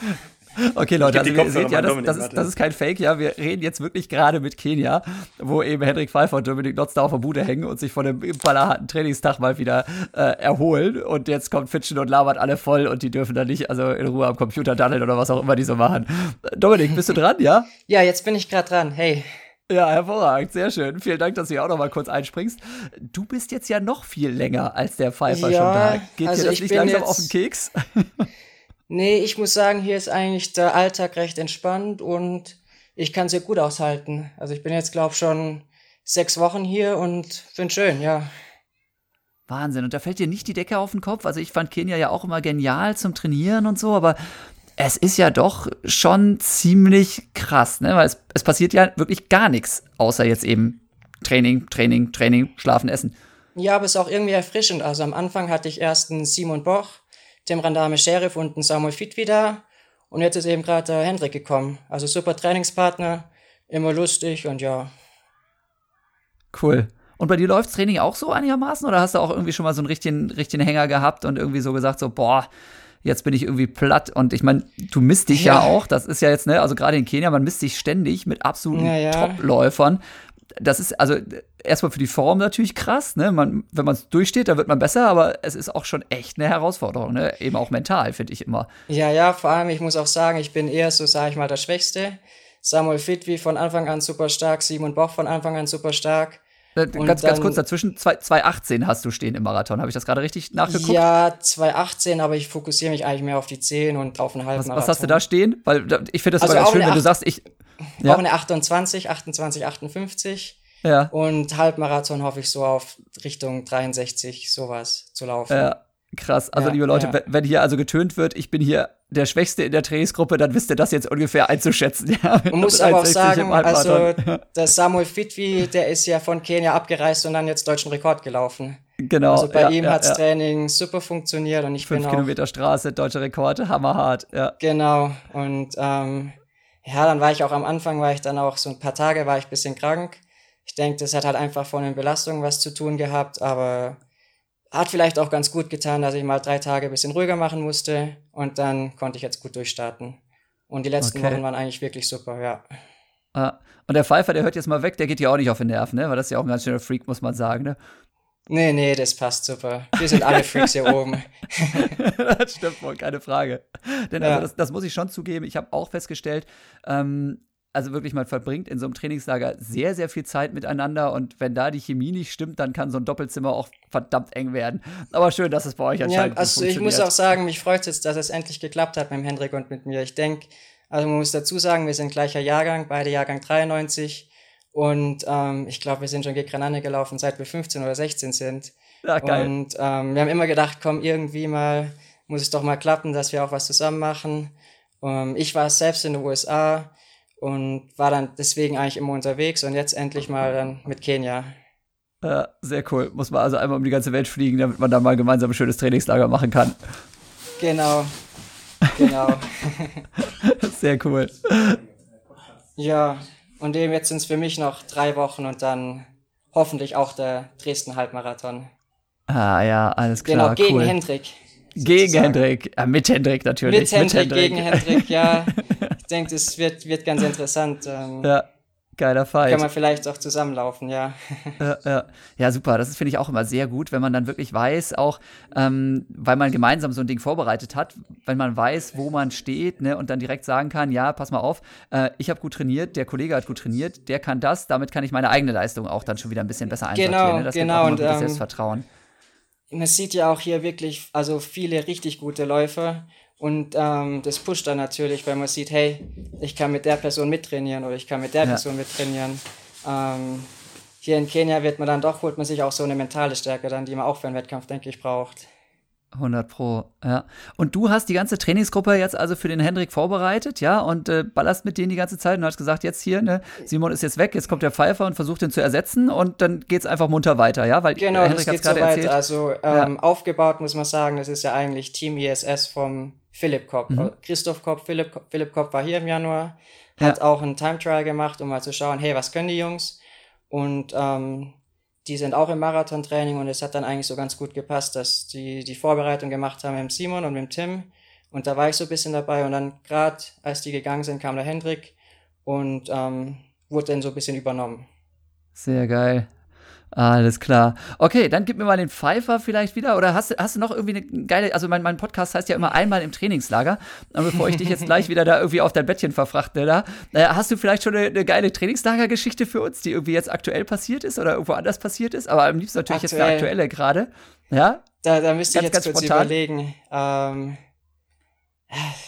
Okay, Leute, also ihr seht ja, das, das, ist, das, ist, kein Fake, ja. Wir reden jetzt wirklich gerade mit Kenia, wo eben Hendrik Pfeiffer und Dominik Notz da auf der Bude hängen und sich von dem ballerharten Trainingstag mal wieder äh, erholen. Und jetzt kommt Fitchen und labert alle voll und die dürfen dann nicht also in Ruhe am Computer daddeln oder was auch immer die so machen. Dominik, bist du dran, ja? Ja, jetzt bin ich gerade dran. Hey. Ja, hervorragend, sehr schön. Vielen Dank, dass du hier auch noch mal kurz einspringst. Du bist jetzt ja noch viel länger als der Pfeiffer ja, schon da. Geht also dir das nicht langsam auf den Keks? Nee, ich muss sagen, hier ist eigentlich der Alltag recht entspannt und ich kann sehr gut aushalten. Also ich bin jetzt, glaube ich, schon sechs Wochen hier und finde schön, ja. Wahnsinn. Und da fällt dir nicht die Decke auf den Kopf. Also ich fand Kenia ja auch immer genial zum Trainieren und so, aber es ist ja doch schon ziemlich krass, ne? Weil es, es passiert ja wirklich gar nichts, außer jetzt eben Training, Training, Training, Schlafen, Essen. Ja, aber es ist auch irgendwie erfrischend. Also am Anfang hatte ich erst einen Simon Boch, dem Randame Sheriff und ein Samuel Fit wieder. Und jetzt ist eben gerade der Hendrik gekommen. Also super Trainingspartner, immer lustig und ja. Cool. Und bei dir läuft Training auch so einigermaßen oder hast du auch irgendwie schon mal so einen richtigen, richtigen Hänger gehabt und irgendwie so gesagt, so, boah, jetzt bin ich irgendwie platt. Und ich meine, du misst dich ja. ja. auch, das ist ja jetzt, ne, also gerade in Kenia, man misst sich ständig mit absoluten ja, ja. Top-Läufern das ist also erstmal für die Form natürlich krass, ne? Man, wenn man es durchsteht, dann wird man besser, aber es ist auch schon echt eine Herausforderung, ne? Eben auch mental, finde ich immer. Ja, ja, vor allem, ich muss auch sagen, ich bin eher so, sage ich mal, der Schwächste. Samuel Fitwi von Anfang an super stark, Simon Boch von Anfang an super stark. Ganz, dann, ganz kurz dazwischen, 2,18 hast du stehen im Marathon. Habe ich das gerade richtig nachgeguckt? Ja, 2,18, aber ich fokussiere mich eigentlich mehr auf die 10 und auf einen halben was, was hast du da stehen? Weil ich finde das also immer schön, wenn du sagst, ich, ja. Auch eine 28, 28, 58. Ja. Und Halbmarathon hoffe ich so auf Richtung 63, sowas zu laufen. Ja, krass. Also, ja, liebe Leute, ja. wenn hier also getönt wird, ich bin hier der Schwächste in der Trainingsgruppe, dann wisst ihr das jetzt ungefähr einzuschätzen. Ja, Man muss aber auch sagen, also der Samuel Fitwi, der ist ja von Kenia abgereist und dann jetzt deutschen Rekord gelaufen. Genau. Also bei ja, ihm ja, hat's ja. Training super funktioniert und ich Fünf bin auch, Kilometer Straße, deutscher Rekord, hammerhart. Ja. Genau. Und ähm, ja, dann war ich auch am Anfang, war ich dann auch so ein paar Tage, war ich ein bisschen krank. Ich denke, das hat halt einfach von den Belastungen was zu tun gehabt, aber hat vielleicht auch ganz gut getan, dass ich mal drei Tage ein bisschen ruhiger machen musste und dann konnte ich jetzt gut durchstarten. Und die letzten okay. Wochen waren eigentlich wirklich super, ja. Ah, und der Pfeiffer, der hört jetzt mal weg, der geht ja auch nicht auf den Nerven, ne? Weil das ist ja auch ein ganz schöner Freak, muss man sagen, ne? Nee, nee, das passt super. Wir sind alle Freaks hier oben. das stimmt wohl, keine Frage. Denn also das, das, muss ich schon zugeben, ich habe auch festgestellt, ähm, also wirklich, man verbringt in so einem Trainingslager sehr, sehr viel Zeit miteinander und wenn da die Chemie nicht stimmt, dann kann so ein Doppelzimmer auch verdammt eng werden. Aber schön, dass es bei euch anscheinend ja, also ich muss auch sagen, mich freut es jetzt, dass es endlich geklappt hat mit dem Hendrik und mit mir. Ich denke, also man muss dazu sagen, wir sind gleicher Jahrgang, beide Jahrgang 93 und ähm, ich glaube, wir sind schon gegen Grenane gelaufen, seit wir 15 oder 16 sind. Ja, geil. Und ähm, wir haben immer gedacht, komm, irgendwie mal muss es doch mal klappen, dass wir auch was zusammen machen. Ähm, ich war selbst in den USA und war dann deswegen eigentlich immer unterwegs und jetzt endlich mal dann mit Kenia. Ja, sehr cool. Muss man also einmal um die ganze Welt fliegen, damit man da mal gemeinsam ein schönes Trainingslager machen kann. Genau. Genau. sehr cool. Ja, und eben jetzt sind es für mich noch drei Wochen und dann hoffentlich auch der Dresden-Halbmarathon. Ah ja, alles klar. Genau, gegen cool. Hendrik. Gegen Hendrik, ja, mit Hendrik natürlich. Mit Hendrik, mit Hendrik. gegen Hendrik, ja. ich denke, das wird, wird ganz interessant. Ähm, ja. Geiler Fight. Kann man vielleicht auch zusammenlaufen, ja. Ja, ja. ja super. Das finde ich auch immer sehr gut, wenn man dann wirklich weiß, auch ähm, weil man gemeinsam so ein Ding vorbereitet hat, wenn man weiß, wo man steht ne, und dann direkt sagen kann, ja, pass mal auf, äh, ich habe gut trainiert, der Kollege hat gut trainiert, der kann das, damit kann ich meine eigene Leistung auch dann schon wieder ein bisschen besser einsortieren. Genau, ne? Das genau. Gibt auch und, ähm, Selbstvertrauen. Man sieht ja auch hier wirklich, also viele richtig gute Läufer und ähm, das pusht dann natürlich, weil man sieht, hey, ich kann mit der Person mittrainieren oder ich kann mit der ja. Person mittrainieren. Ähm, hier in Kenia wird man dann doch, holt man sich auch so eine mentale Stärke dann, die man auch für einen Wettkampf, denke ich, braucht. 100 Pro, ja. Und du hast die ganze Trainingsgruppe jetzt also für den Hendrik vorbereitet, ja, und äh, ballerst mit denen die ganze Zeit und hast gesagt, jetzt hier, ne, Simon ist jetzt weg, jetzt kommt der Pfeifer und versucht ihn zu ersetzen und dann geht es einfach munter weiter, ja, weil genau, Hendrik das geht so weiter. Also ähm, ja. aufgebaut muss man sagen, das ist ja eigentlich Team ISS vom Philipp Kopp. Mhm. Christoph Kopp, Philipp, Philipp Kopp war hier im Januar, hat ja. auch einen Time Trial gemacht, um mal zu schauen, hey, was können die Jungs? Und ähm, die sind auch im Marathontraining und es hat dann eigentlich so ganz gut gepasst, dass die die Vorbereitung gemacht haben mit Simon und mit Tim. Und da war ich so ein bisschen dabei und dann gerade als die gegangen sind, kam der Hendrik und ähm, wurde dann so ein bisschen übernommen. Sehr geil. Alles klar. Okay, dann gib mir mal den Pfeifer vielleicht wieder. Oder hast, hast du noch irgendwie eine geile, also mein, mein Podcast heißt ja immer einmal im Trainingslager. Und bevor ich dich jetzt gleich wieder da irgendwie auf dein Bettchen verfrachte, da, äh, hast du vielleicht schon eine, eine geile Trainingslagergeschichte für uns, die irgendwie jetzt aktuell passiert ist oder irgendwo anders passiert ist? Aber am liebsten natürlich Aktuell. jetzt eine aktuelle gerade. Ja? Da, da müsste ich jetzt kurz spontan. überlegen. Ähm,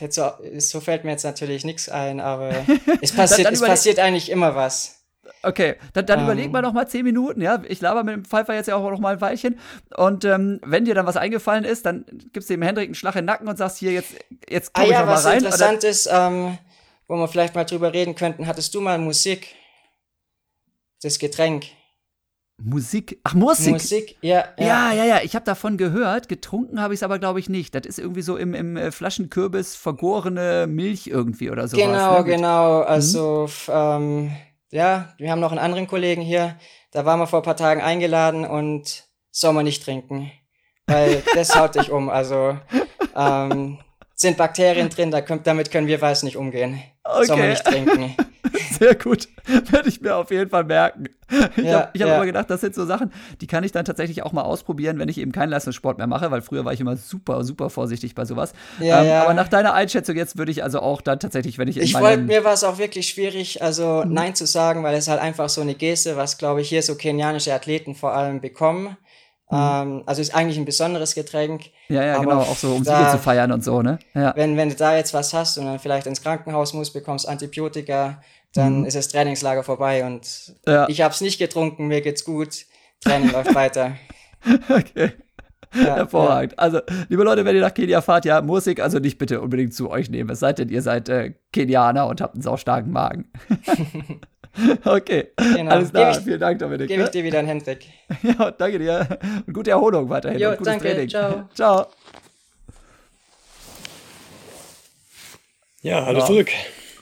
jetzt so, so fällt mir jetzt natürlich nichts ein, aber es passiert, dann, dann es passiert eigentlich immer was. Okay, dann, dann ähm, überleg mal noch mal zehn Minuten, ja. Ich laber mit dem Pfeifer jetzt ja auch noch mal ein Weilchen. Und ähm, wenn dir dann was eingefallen ist, dann gibst du dem Hendrik einen Schlag in den Nacken und sagst hier, jetzt, jetzt komm ah, ich ja, noch mal rein. Was interessant ist, ähm, wo wir vielleicht mal drüber reden könnten, hattest du mal Musik? Das Getränk. Musik, ach Musik. Musik, ja. Ja, ja, ja, ja. ich habe davon gehört. Getrunken habe ich es aber, glaube ich, nicht. Das ist irgendwie so im, im äh, Flaschenkürbis vergorene Milch irgendwie oder so. Genau, ne? genau. Also, hm? ähm, ja, wir haben noch einen anderen Kollegen hier, da waren wir vor ein paar Tagen eingeladen und soll man nicht trinken, weil das haut dich um. Also ähm, sind Bakterien drin, da damit können wir weiß nicht umgehen. Okay. Soll man nicht trinken. Sehr gut. Werde ich mir auf jeden Fall merken. Ich ja, habe hab ja. immer gedacht, das sind so Sachen, die kann ich dann tatsächlich auch mal ausprobieren, wenn ich eben keinen Leistungssport mehr mache, weil früher war ich immer super, super vorsichtig bei sowas. Ja, ähm, ja. Aber nach deiner Einschätzung jetzt würde ich also auch dann tatsächlich, wenn ich Ich wollte, mir war es auch wirklich schwierig, also mhm. Nein zu sagen, weil es halt einfach so eine Geste, was glaube ich hier so kenianische Athleten vor allem bekommen. Mhm. Ähm, also ist eigentlich ein besonderes Getränk. Ja, ja, genau, auch so, um da, Siege zu feiern und so, ne? Ja. Wenn, wenn du da jetzt was hast und dann vielleicht ins Krankenhaus musst, bekommst Antibiotika, dann mhm. ist das Trainingslager vorbei und ja. ich habe es nicht getrunken, mir geht's gut, Training läuft weiter. Okay. Ja, Hervorragend. Ja. Also, liebe Leute, wenn ihr nach Kenia fahrt, ja, Musik also nicht bitte unbedingt zu euch nehmen. Es sei denn, ihr seid äh, Kenianer und habt einen saustarken Magen. okay. Genau. Alles klar. Ich, Vielen Dank, Dominik. Gebe ich dir wieder einen Hendrik. ja, danke dir. Und gute Erholung weiterhin. Jo, und gutes danke. Training. Ciao. Ciao. Ja, hallo ja. zurück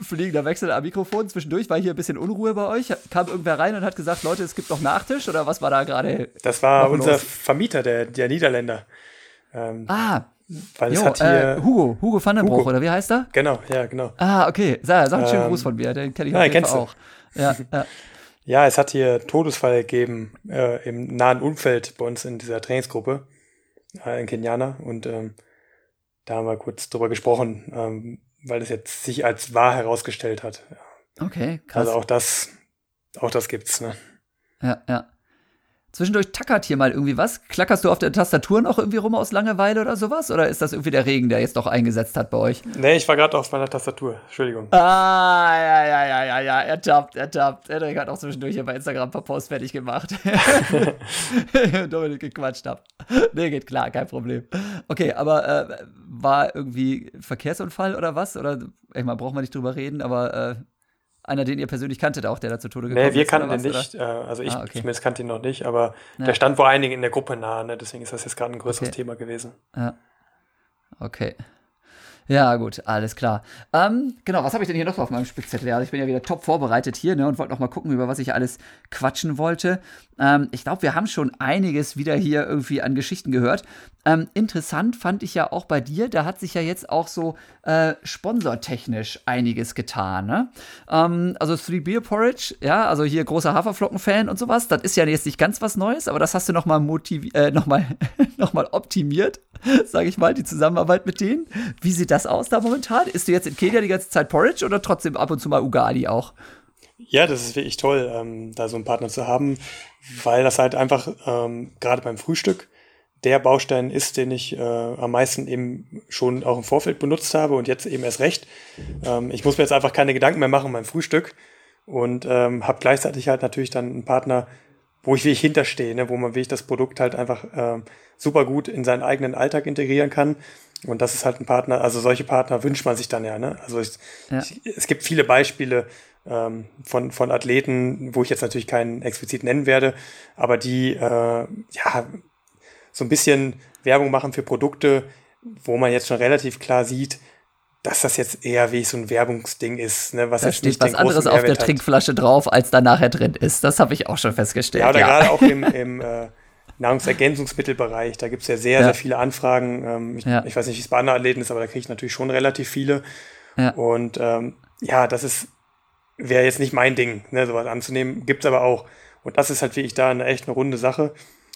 fliegender Wechsel am Mikrofon. Zwischendurch war hier ein bisschen Unruhe bei euch. Kam irgendwer rein und hat gesagt, Leute, es gibt noch Nachtisch oder was war da gerade? Das war unser los? Vermieter, der, der Niederländer. Ähm, ah, weil jo, es hat hier äh, Hugo, Hugo van den Broek, oder wie heißt er? Genau, ja, genau. Ah, okay. Sag, sag einen schönen ähm, Gruß von mir, den kenne ich ja, auf jeden Fall auch. Ja, ja. ja, es hat hier Todesfall gegeben äh, im nahen Umfeld bei uns in dieser Trainingsgruppe äh, in Keniana und ähm, da haben wir kurz drüber gesprochen, ähm, weil es jetzt sich als wahr herausgestellt hat. Okay, krass. Also auch das, auch das gibt's, ne? Ja, ja. Zwischendurch tackert hier mal irgendwie was. Klackerst du auf der Tastatur noch irgendwie rum aus Langeweile oder sowas? Oder ist das irgendwie der Regen, der jetzt doch eingesetzt hat bei euch? Nee, ich war gerade auf meiner Tastatur. Entschuldigung. Ah, ja, ja, ja, ja, ja. Ertappt, ertappt. Erik hat auch zwischendurch hier bei Instagram ein paar Posts fertig gemacht. Dominik gequatscht hab. Nee, geht klar, kein Problem. Okay, aber äh, war irgendwie Verkehrsunfall oder was? Oder, ich meine, braucht man nicht drüber reden, aber äh, einer, den ihr persönlich kanntet, auch der da zu Tode gekommen ist? Nee, wir kannten ihn nicht. Oder? Äh, also ich ah, okay. zumindest kannte ihn noch nicht, aber ja. der stand wohl einigen in der Gruppe nahe, ne? deswegen ist das jetzt gerade ein größeres okay. Thema gewesen. Ja. Okay. Ja, gut, alles klar. Ähm, genau, was habe ich denn hier noch auf meinem Spickzettel? Also ich bin ja wieder top vorbereitet hier ne, und wollte noch mal gucken, über was ich alles quatschen wollte. Ähm, ich glaube, wir haben schon einiges wieder hier irgendwie an Geschichten gehört. Ähm, interessant fand ich ja auch bei dir, da hat sich ja jetzt auch so äh, sponsortechnisch einiges getan. Ne? Ähm, also Three Beer Porridge, ja, also hier großer Haferflocken-Fan und sowas, das ist ja jetzt nicht ganz was Neues, aber das hast du noch mal, äh, noch noch optimiert, sage ich mal, die Zusammenarbeit mit denen. Wie sieht das aus da momentan? Ist du jetzt in Kenia die ganze Zeit Porridge oder trotzdem ab und zu mal Ugali auch? Ja, das ist wirklich toll, ähm, da so einen Partner zu haben, weil das halt einfach ähm, gerade beim Frühstück der Baustein ist, den ich äh, am meisten eben schon auch im Vorfeld benutzt habe und jetzt eben erst recht. Ähm, ich muss mir jetzt einfach keine Gedanken mehr machen beim Frühstück und ähm, habe gleichzeitig halt natürlich dann einen Partner, wo ich wirklich hinterstehe, ne? wo man wirklich das Produkt halt einfach ähm, super gut in seinen eigenen Alltag integrieren kann. Und das ist halt ein Partner, also solche Partner wünscht man sich dann ja. Ne? Also ich, ja. Ich, es gibt viele Beispiele ähm, von, von Athleten, wo ich jetzt natürlich keinen explizit nennen werde, aber die äh, ja so ein bisschen Werbung machen für Produkte, wo man jetzt schon relativ klar sieht, dass das jetzt eher wie so ein Werbungsding ist, ne, was da jetzt steht nicht was anderes auf der hat. Trinkflasche drauf, als da nachher drin ist. Das habe ich auch schon festgestellt. Ja, oder ja. gerade auch im, im äh, Nahrungsergänzungsmittelbereich, da gibt es ja sehr, ja. sehr viele Anfragen. Ähm, ich, ja. ich, weiß nicht, wie es bei anderen Athleten ist, aber da kriege ich natürlich schon relativ viele. Und ähm, ja, das ist, wäre jetzt nicht mein Ding, ne, sowas anzunehmen. Gibt es aber auch. Und das ist halt wirklich da eine echt eine runde Sache.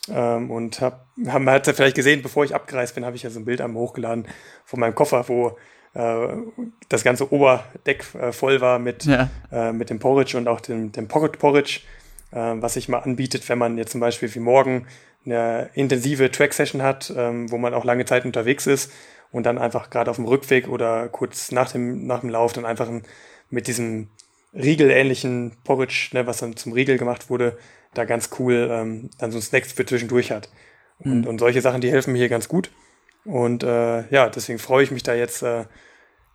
Ähm, und hab, haben wir halt vielleicht gesehen, bevor ich abgereist bin, habe ich ja so ein Bild am hochgeladen von meinem Koffer, wo äh, das ganze Oberdeck äh, voll war mit, ja. äh, mit dem Porridge und auch dem, dem Pocket Porridge, äh, was sich mal anbietet, wenn man jetzt zum Beispiel wie morgen eine intensive Track-Session hat, ähm, wo man auch lange Zeit unterwegs ist und dann einfach gerade auf dem Rückweg oder kurz nach dem, nach dem Lauf dann einfach mit diesem Riegel-ähnlichen Porridge, ne, was dann zum Riegel gemacht wurde, da ganz cool ähm, dann so ein Snacks für zwischendurch hat. Und, mhm. und solche Sachen, die helfen mir hier ganz gut. Und äh, ja, deswegen freue ich mich da jetzt, äh,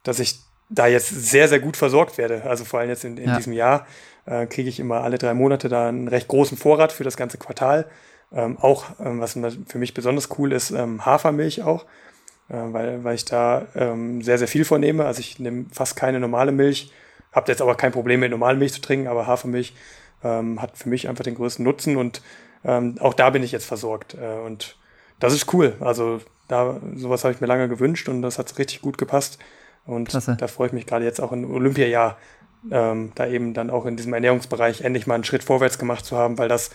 dass ich da jetzt sehr, sehr gut versorgt werde. Also vor allem jetzt in, in ja. diesem Jahr äh, kriege ich immer alle drei Monate da einen recht großen Vorrat für das ganze Quartal. Ähm, auch, ähm, was für mich besonders cool ist, ähm, Hafermilch auch, äh, weil, weil ich da ähm, sehr, sehr viel vornehme. Also ich nehme fast keine normale Milch, habe jetzt aber kein Problem mit normaler Milch zu trinken, aber Hafermilch ähm, hat für mich einfach den größten Nutzen und ähm, auch da bin ich jetzt versorgt. Äh, und das ist cool. Also da sowas habe ich mir lange gewünscht und das hat richtig gut gepasst. Und Klasse. da freue ich mich gerade jetzt auch im Olympiajahr, ähm, da eben dann auch in diesem Ernährungsbereich endlich mal einen Schritt vorwärts gemacht zu haben, weil das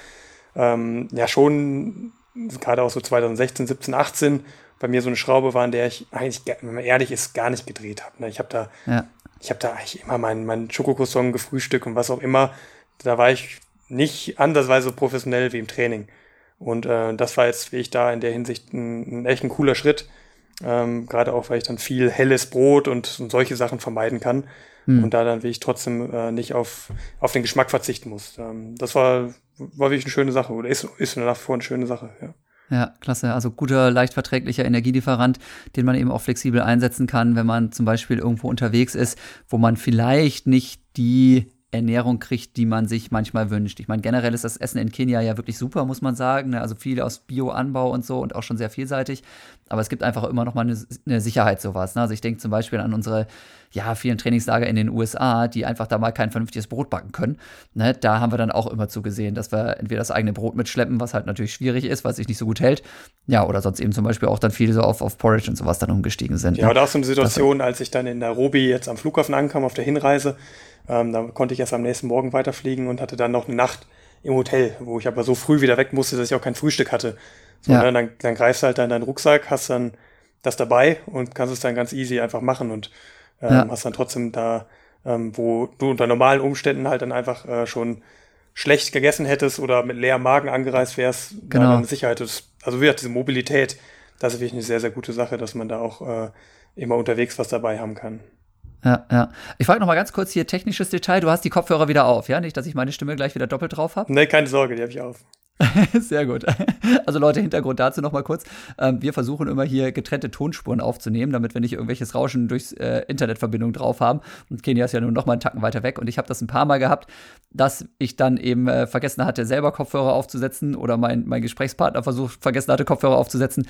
ähm, ja schon gerade auch so 2016, 17, 18 bei mir so eine Schraube war, an der ich eigentlich, wenn man ehrlich ist, gar nicht gedreht habe. Ne? Ich habe da, ja. Ich habe da eigentlich immer meinen mein Schokokroissant gefrühstückt und was auch immer. Da war ich nicht andersweise professionell wie im Training. Und äh, das war jetzt, wie ich da in der Hinsicht ein, ein echt ein cooler Schritt. Ähm, Gerade auch, weil ich dann viel helles Brot und, und solche Sachen vermeiden kann. Hm. Und da dann will ich trotzdem äh, nicht auf, auf den Geschmack verzichten muss. Ähm, das war, war wirklich eine schöne Sache oder ist, ist nach wie vor eine schöne Sache, ja. Ja, klasse. Also guter, leicht verträglicher Energielieferant, den man eben auch flexibel einsetzen kann, wenn man zum Beispiel irgendwo unterwegs ist, wo man vielleicht nicht die Ernährung kriegt, die man sich manchmal wünscht. Ich meine, generell ist das Essen in Kenia ja wirklich super, muss man sagen. Ne? Also viel aus Bio-Anbau und so und auch schon sehr vielseitig. Aber es gibt einfach immer noch mal eine, eine Sicherheit sowas. Ne? Also ich denke zum Beispiel an unsere ja, vielen Trainingslager in den USA, die einfach da mal kein vernünftiges Brot backen können. Ne? Da haben wir dann auch immer zugesehen, dass wir entweder das eigene Brot mitschleppen, was halt natürlich schwierig ist, weil es sich nicht so gut hält. Ja, oder sonst eben zum Beispiel auch dann viele so auf, auf Porridge und sowas dann umgestiegen sind. Ja, ne? auch so eine Situation, als ich dann in Nairobi jetzt am Flughafen ankam auf der Hinreise, ähm, da konnte ich erst am nächsten Morgen weiterfliegen und hatte dann noch eine Nacht im Hotel, wo ich aber so früh wieder weg musste, dass ich auch kein Frühstück hatte. So, ja. ne, dann, dann greifst du halt dann deinen Rucksack, hast dann das dabei und kannst es dann ganz easy einfach machen und ähm, ja. hast dann trotzdem da, ähm, wo du unter normalen Umständen halt dann einfach äh, schon schlecht gegessen hättest oder mit leerem Magen angereist wärst, genau. dann Sicherheit ist, also wie gesagt, diese Mobilität, das ist wirklich eine sehr, sehr gute Sache, dass man da auch äh, immer unterwegs was dabei haben kann. Ja, ja. Ich frage noch mal ganz kurz hier technisches Detail. Du hast die Kopfhörer wieder auf, ja? Nicht, dass ich meine Stimme gleich wieder doppelt drauf habe? Nee, keine Sorge, die habe ich auf. Sehr gut. Also Leute, Hintergrund dazu noch mal kurz. Ähm, wir versuchen immer hier getrennte Tonspuren aufzunehmen, damit wir nicht irgendwelches Rauschen durchs äh, Internetverbindung drauf haben. Und Kenia ist ja nur noch mal einen Tacken weiter weg. Und ich habe das ein paar Mal gehabt, dass ich dann eben äh, vergessen hatte, selber Kopfhörer aufzusetzen oder mein, mein Gesprächspartner versucht, vergessen hatte, Kopfhörer aufzusetzen.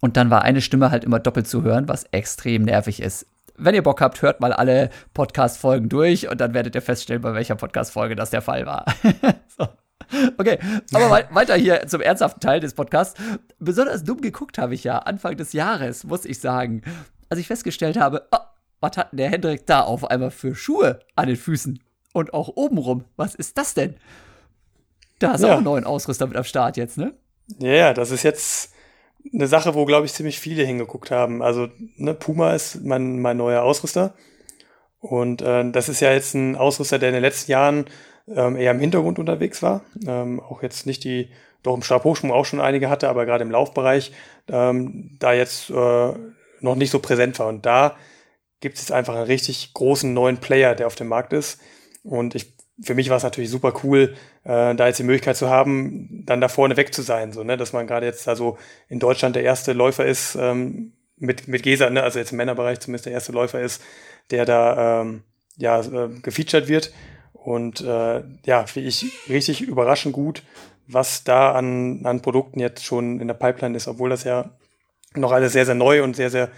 Und dann war eine Stimme halt immer doppelt zu hören, was extrem nervig ist wenn ihr Bock habt, hört mal alle Podcast-Folgen durch und dann werdet ihr feststellen, bei welcher Podcast-Folge das der Fall war. so. Okay, aber weiter hier zum ernsthaften Teil des Podcasts. Besonders dumm geguckt habe ich ja Anfang des Jahres, muss ich sagen. Als ich festgestellt habe, oh, was hat denn der Hendrik da auf einmal für Schuhe an den Füßen? Und auch obenrum, was ist das denn? Da hast du ja. auch einen neuen Ausrüster mit am Start jetzt, ne? Ja, ja, das ist jetzt eine Sache, wo, glaube ich, ziemlich viele hingeguckt haben. Also, ne, Puma ist mein, mein neuer Ausrüster. Und äh, das ist ja jetzt ein Ausrüster, der in den letzten Jahren ähm, eher im Hintergrund unterwegs war. Ähm, auch jetzt nicht die, doch im Stabhochsprung auch schon einige hatte, aber gerade im Laufbereich ähm, da jetzt äh, noch nicht so präsent war. Und da gibt es jetzt einfach einen richtig großen neuen Player, der auf dem Markt ist. Und ich für mich war es natürlich super cool, äh, da jetzt die Möglichkeit zu haben, dann da vorne weg zu sein, so, ne, dass man gerade jetzt da so in Deutschland der erste Läufer ist, ähm, mit, mit Gesa, ne, also jetzt im Männerbereich zumindest der erste Läufer ist, der da ähm, ja, äh, gefeatured wird. Und äh, ja, finde ich richtig überraschend gut, was da an, an Produkten jetzt schon in der Pipeline ist, obwohl das ja noch alles sehr, sehr neu und sehr, sehr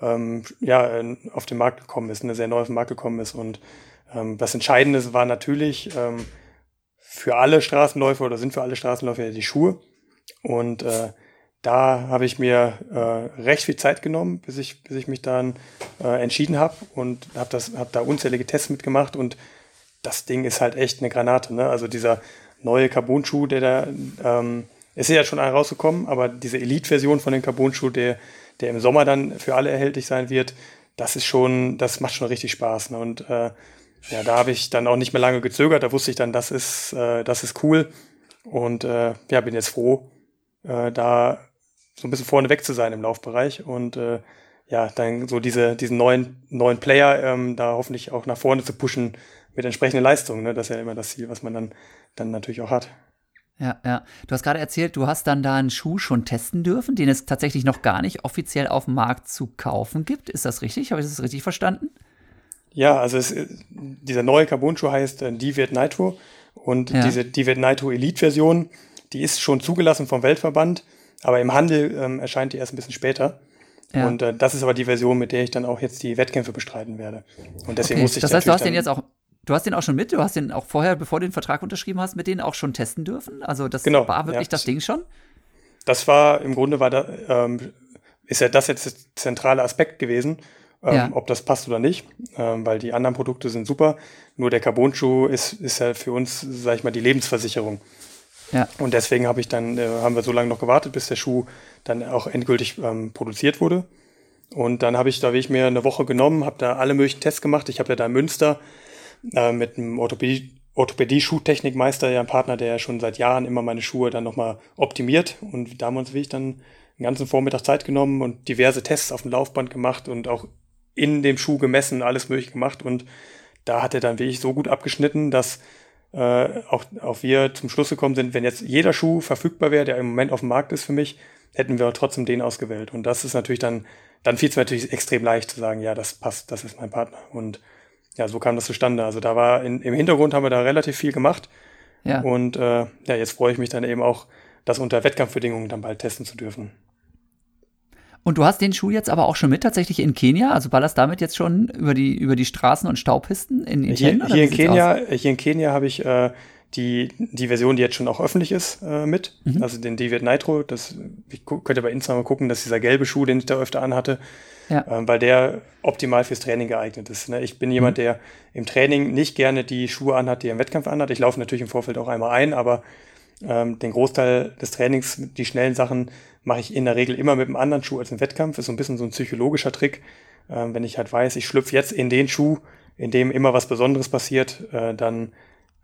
ähm, ja, auf den Markt gekommen ist, eine sehr neu auf den Markt gekommen ist. Und ähm, das Entscheidende war natürlich ähm, für alle Straßenläufer oder sind für alle Straßenläufer die Schuhe. Und äh, da habe ich mir äh, recht viel Zeit genommen, bis ich, bis ich mich dann äh, entschieden habe und habe habe da unzählige Tests mitgemacht und das Ding ist halt echt eine Granate. Ne? Also dieser neue Carbon-Schuh, der da ähm, ist ja schon rausgekommen, aber diese Elite-Version von dem Carbon-Schuh, der, der im Sommer dann für alle erhältlich sein wird, das ist schon, das macht schon richtig Spaß. Ne? Und äh, ja, da habe ich dann auch nicht mehr lange gezögert. Da wusste ich dann, das ist, äh, das ist cool. Und äh, ja, bin jetzt froh, äh, da so ein bisschen vorne weg zu sein im Laufbereich und äh, ja, dann so diese, diesen neuen, neuen Player ähm, da hoffentlich auch nach vorne zu pushen mit entsprechenden Leistungen. Ne? Das ist ja immer das Ziel, was man dann, dann natürlich auch hat. Ja, ja. Du hast gerade erzählt, du hast dann da einen Schuh schon testen dürfen, den es tatsächlich noch gar nicht offiziell auf dem Markt zu kaufen gibt. Ist das richtig? Habe ich das richtig verstanden? Ja, also es, dieser neue Carbon-Schuh heißt äh, Divet Nitro und ja. diese Divet Nitro Elite-Version, die ist schon zugelassen vom Weltverband, aber im Handel ähm, erscheint die erst ein bisschen später. Ja. Und äh, das ist aber die Version, mit der ich dann auch jetzt die Wettkämpfe bestreiten werde. Und deswegen okay. muss ich Das heißt, du hast den jetzt auch, du hast den auch schon mit, du hast den auch vorher, bevor du den Vertrag unterschrieben hast, mit denen auch schon testen dürfen? Also das genau, war wirklich ja. das Ding schon? Das war, im Grunde war da, ähm, ist ja das jetzt der zentrale Aspekt gewesen ähm, ja. ob das passt oder nicht, ähm, weil die anderen Produkte sind super. Nur der Carbon-Schuh ist, ist ja für uns, sag ich mal, die Lebensversicherung. Ja. Und deswegen habe ich dann, äh, haben wir so lange noch gewartet, bis der Schuh dann auch endgültig ähm, produziert wurde. Und dann habe ich, da habe ich mir eine Woche genommen, habe da alle möglichen Tests gemacht. Ich habe ja da in Münster äh, mit einem Orthopädie, Orthopädie-Schuhtechnikmeister, ja ein Partner, der ja schon seit Jahren immer meine Schuhe dann nochmal optimiert. Und damals wie ich dann den ganzen Vormittag Zeit genommen und diverse Tests auf dem Laufband gemacht und auch in dem Schuh gemessen, alles möglich gemacht und da hat er dann wirklich so gut abgeschnitten, dass äh, auch, auch wir zum Schluss gekommen sind, wenn jetzt jeder Schuh verfügbar wäre, der im Moment auf dem Markt ist für mich, hätten wir trotzdem den ausgewählt. Und das ist natürlich dann, dann fiel es mir natürlich extrem leicht zu sagen, ja, das passt, das ist mein Partner. Und ja, so kam das zustande. Also da war in, im Hintergrund haben wir da relativ viel gemacht. Ja. Und äh, ja, jetzt freue ich mich dann eben auch, das unter Wettkampfbedingungen dann bald testen zu dürfen. Und du hast den Schuh jetzt aber auch schon mit tatsächlich in Kenia? Also ballerst damit jetzt schon über die, über die Straßen und Staubpisten in, in hier, hier in Kenia, hier in Kenia habe ich äh, die, die Version, die jetzt schon auch öffentlich ist, äh, mit. Mhm. Also den David Nitro. Das, ich könnte bei Instagram mal gucken, dass dieser gelbe Schuh, den ich da öfter anhatte, ja. äh, weil der optimal fürs Training geeignet ist. Ne? Ich bin mhm. jemand, der im Training nicht gerne die Schuhe anhat, die er im Wettkampf anhat. Ich laufe natürlich im Vorfeld auch einmal ein, aber ähm, den Großteil des Trainings, die schnellen Sachen, mache ich in der Regel immer mit einem anderen Schuh als im Wettkampf. Ist so ein bisschen so ein psychologischer Trick. Ähm, wenn ich halt weiß, ich schlüpfe jetzt in den Schuh, in dem immer was Besonderes passiert, äh, dann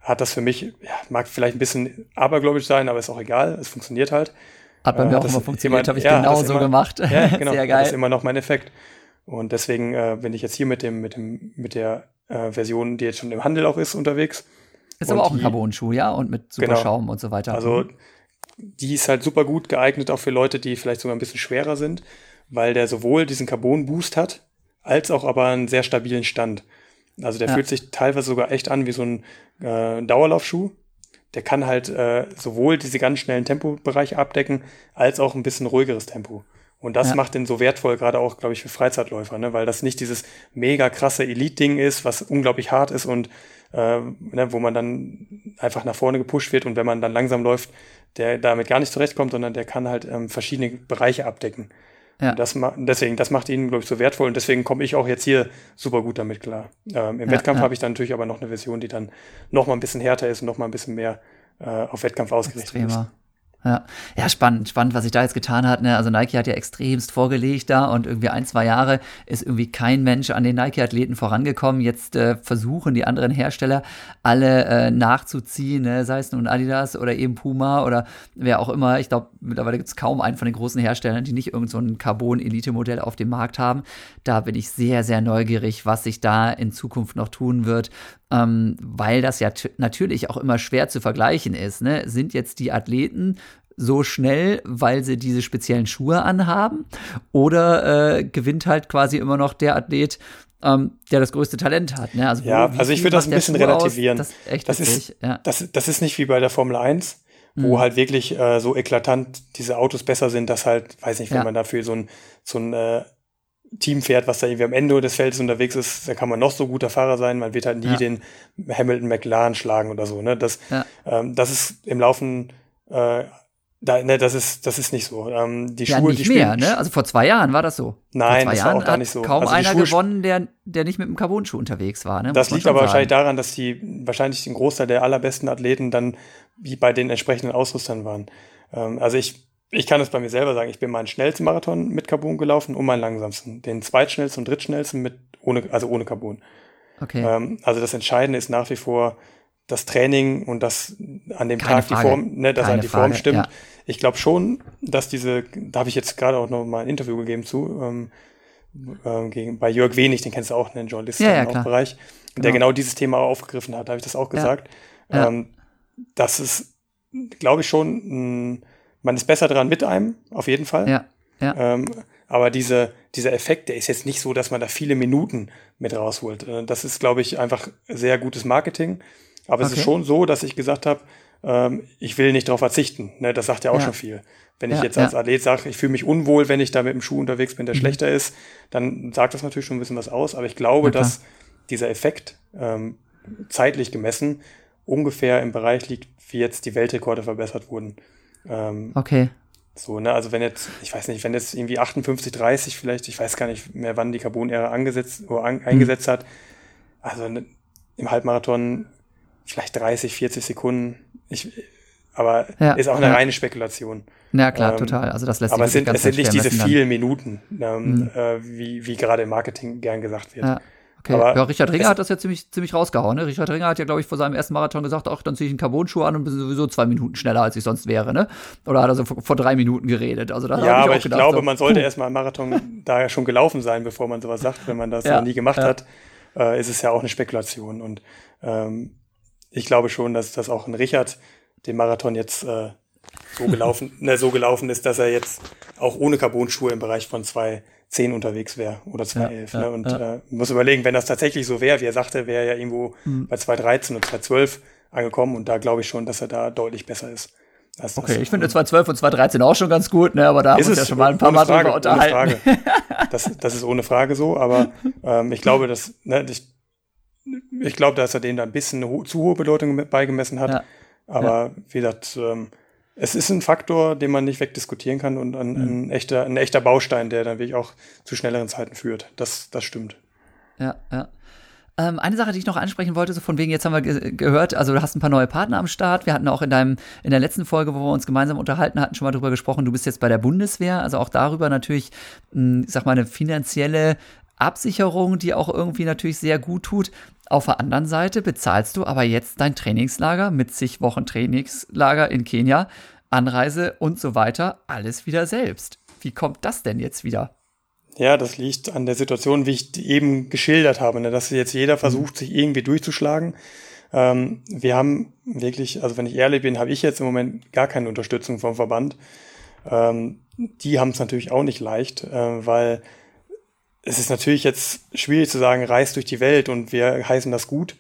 hat das für mich, ja, mag vielleicht ein bisschen abergläubisch sein, aber ist auch egal, es funktioniert halt. Hat bei mir äh, auch immer funktioniert, habe ich ja, genau so immer, gemacht. Ja, genau, Sehr geil. Das ist immer noch mein Effekt. Und deswegen äh, bin ich jetzt hier mit dem, mit dem, mit der äh, Version, die jetzt schon im Handel auch ist, unterwegs. Ist aber auch ein Carbon-Schuh, ja, und mit super genau. Schaum und so weiter. Also mhm die ist halt super gut geeignet auch für Leute, die vielleicht sogar ein bisschen schwerer sind, weil der sowohl diesen Carbon-Boost hat, als auch aber einen sehr stabilen Stand. Also der ja. fühlt sich teilweise sogar echt an wie so ein äh, Dauerlaufschuh. Der kann halt äh, sowohl diese ganz schnellen Tempobereiche abdecken, als auch ein bisschen ruhigeres Tempo. Und das ja. macht den so wertvoll, gerade auch, glaube ich, für Freizeitläufer, ne? weil das nicht dieses mega krasse Elite-Ding ist, was unglaublich hart ist und äh, ne, wo man dann einfach nach vorne gepusht wird und wenn man dann langsam läuft, der damit gar nicht zurechtkommt, sondern der kann halt ähm, verschiedene Bereiche abdecken. Ja. Das deswegen, das macht ihn, glaube ich, so wertvoll und deswegen komme ich auch jetzt hier super gut damit klar. Ähm, Im ja, Wettkampf ja. habe ich dann natürlich aber noch eine Version, die dann noch mal ein bisschen härter ist und noch mal ein bisschen mehr äh, auf Wettkampf ausgerichtet Extremer. ist. Ja. ja, spannend, spannend, was sich da jetzt getan hat. Ne? Also Nike hat ja extremst vorgelegt da und irgendwie ein, zwei Jahre ist irgendwie kein Mensch an den Nike-Athleten vorangekommen. Jetzt äh, versuchen die anderen Hersteller alle äh, nachzuziehen, ne? sei es nun Adidas oder eben Puma oder wer auch immer. Ich glaube, mittlerweile gibt es kaum einen von den großen Herstellern, die nicht irgend so ein Carbon-Elite-Modell auf dem Markt haben. Da bin ich sehr, sehr neugierig, was sich da in Zukunft noch tun wird, ähm, weil das ja natürlich auch immer schwer zu vergleichen ist. Ne? Sind jetzt die Athleten so schnell, weil sie diese speziellen Schuhe anhaben? Oder äh, gewinnt halt quasi immer noch der Athlet, ähm, der das größte Talent hat? Ne? Also, ja, also ich würde das ein bisschen Schuh relativieren. Aus? Das, das ist, ja. das, das ist nicht wie bei der Formel 1 wo mhm. halt wirklich äh, so eklatant diese Autos besser sind, dass halt, weiß nicht, wenn ja. man dafür so ein, so ein äh, Team fährt, was da irgendwie am Ende des Feldes unterwegs ist, da kann man noch so guter Fahrer sein, man wird halt nie ja. den Hamilton McLaren schlagen oder so. Ne? Das, ja. ähm, das ist im Laufen äh, da, ne, das ist, das ist nicht so. Ähm, die ja, Schuhe, nicht die mehr, ne? Also vor zwei Jahren war das so. Nein, vor zwei das Jahren war auch gar nicht so. Kaum also einer gewonnen, der, der nicht mit einem Carbon-Schuh unterwegs war. Ne? Das liegt aber sagen. wahrscheinlich daran, dass die wahrscheinlich den Großteil der allerbesten Athleten dann wie bei den entsprechenden Ausrüstern waren. Ähm, also ich ich kann es bei mir selber sagen, ich bin meinen schnellsten Marathon mit Carbon gelaufen und meinen langsamsten. Den zweitschnellsten und drittschnellsten mit ohne, also ohne Carbon. Okay. Ähm, also das Entscheidende ist nach wie vor das Training und das an dem Keine Tag Frage. die Form, ne, dass halt die Form stimmt. Ja. Ich glaube schon, dass diese, da habe ich jetzt gerade auch noch mal ein Interview gegeben zu, ähm, äh, gegen, bei Jörg Wenig, den kennst du auch, einen Journalist ja, ja, im Bereich, genau. der genau dieses Thema aufgegriffen hat, habe ich das auch gesagt. Ja. Ähm, das ist, glaube ich schon, mh, man ist besser dran mit einem, auf jeden Fall. Ja. Ja. Ähm, aber diese, dieser Effekt, der ist jetzt nicht so, dass man da viele Minuten mit rausholt. Äh, das ist, glaube ich, einfach sehr gutes Marketing. Aber okay. es ist schon so, dass ich gesagt habe, ähm, ich will nicht darauf verzichten. Ne, das sagt ja auch ja. schon viel. Wenn ich ja, jetzt als ja. Athlet sage, ich fühle mich unwohl, wenn ich da mit dem Schuh unterwegs bin, der mhm. schlechter ist, dann sagt das natürlich schon ein bisschen was aus. Aber ich glaube, dass dieser Effekt ähm, zeitlich gemessen ungefähr im Bereich liegt, wie jetzt die Weltrekorde verbessert wurden. Ähm, okay. So, ne, also wenn jetzt, ich weiß nicht, wenn jetzt irgendwie 58, 30 vielleicht, ich weiß gar nicht mehr, wann die Carbon-Ära angesetzt oder an, eingesetzt mhm. hat. Also ne, im Halbmarathon vielleicht 30, 40 Sekunden. Ich, aber ja, ist auch eine ja. reine Spekulation. Ja, klar, ähm, total. Also das lässt aber sich Aber es sind, es sind nicht diese vielen Minuten, ähm, mhm. äh, wie, wie gerade im Marketing gern gesagt wird. Ja. Okay. Aber ja, Richard Ringer hat das ja ziemlich, ziemlich rausgehauen. Ne? Richard Ringer hat ja, glaube ich, vor seinem ersten Marathon gesagt, ach, dann ziehe ich einen Carbon-Schuh an und bin sowieso zwei Minuten schneller, als ich sonst wäre. Ne? Oder hat er so vor, vor drei Minuten geredet? Also, ja, ich aber ich gedacht, glaube, so, man sollte erstmal einen Marathon da ja schon gelaufen sein, bevor man sowas sagt. Wenn man das ja, noch nie gemacht ja. hat, äh, ist es ja auch eine Spekulation. Und ähm, ich glaube schon, dass das auch ein Richard den Marathon jetzt äh, so gelaufen, ne, so gelaufen ist, dass er jetzt auch ohne Carbon-Schuhe im Bereich von zwei 10 unterwegs wäre oder 211. Ja, ne? Und ja. äh, muss überlegen, wenn das tatsächlich so wäre, wie er sagte, wäre er ja irgendwo mhm. bei 213 und 212 angekommen und da glaube ich schon, dass er da deutlich besser ist. okay, ich finde 212 und 213 auch schon ganz gut, ne? aber da haben wir uns ja schon mal ein paar Mal Frage, drüber unterhalten. Ohne Frage. Das, das ist ohne Frage so, aber ähm, ich glaube, dass, ne, ich, ich glaube, dass er dem da ein bisschen eine ho zu hohe Bedeutung beigemessen hat. Ja. Aber wie gesagt, ähm, es ist ein Faktor, den man nicht wegdiskutieren kann und ein, ein, mhm. echter, ein echter Baustein, der dann wirklich auch zu schnelleren Zeiten führt. Das, das stimmt. Ja, ja. Ähm, eine Sache, die ich noch ansprechen wollte, so von wegen, jetzt haben wir ge gehört, also du hast ein paar neue Partner am Start. Wir hatten auch in deinem, in der letzten Folge, wo wir uns gemeinsam unterhalten hatten, schon mal drüber gesprochen, du bist jetzt bei der Bundeswehr, also auch darüber natürlich, mh, hm, ich sag mal, eine finanzielle Absicherung, die auch irgendwie natürlich sehr gut tut. Auf der anderen Seite bezahlst du aber jetzt dein Trainingslager mit zig Wochen Trainingslager in Kenia, Anreise und so weiter, alles wieder selbst. Wie kommt das denn jetzt wieder? Ja, das liegt an der Situation, wie ich eben geschildert habe, ne? dass jetzt jeder versucht, sich irgendwie durchzuschlagen. Ähm, wir haben wirklich, also wenn ich ehrlich bin, habe ich jetzt im Moment gar keine Unterstützung vom Verband. Ähm, die haben es natürlich auch nicht leicht, äh, weil es ist natürlich jetzt schwierig zu sagen, reist durch die Welt und wir heißen das gut.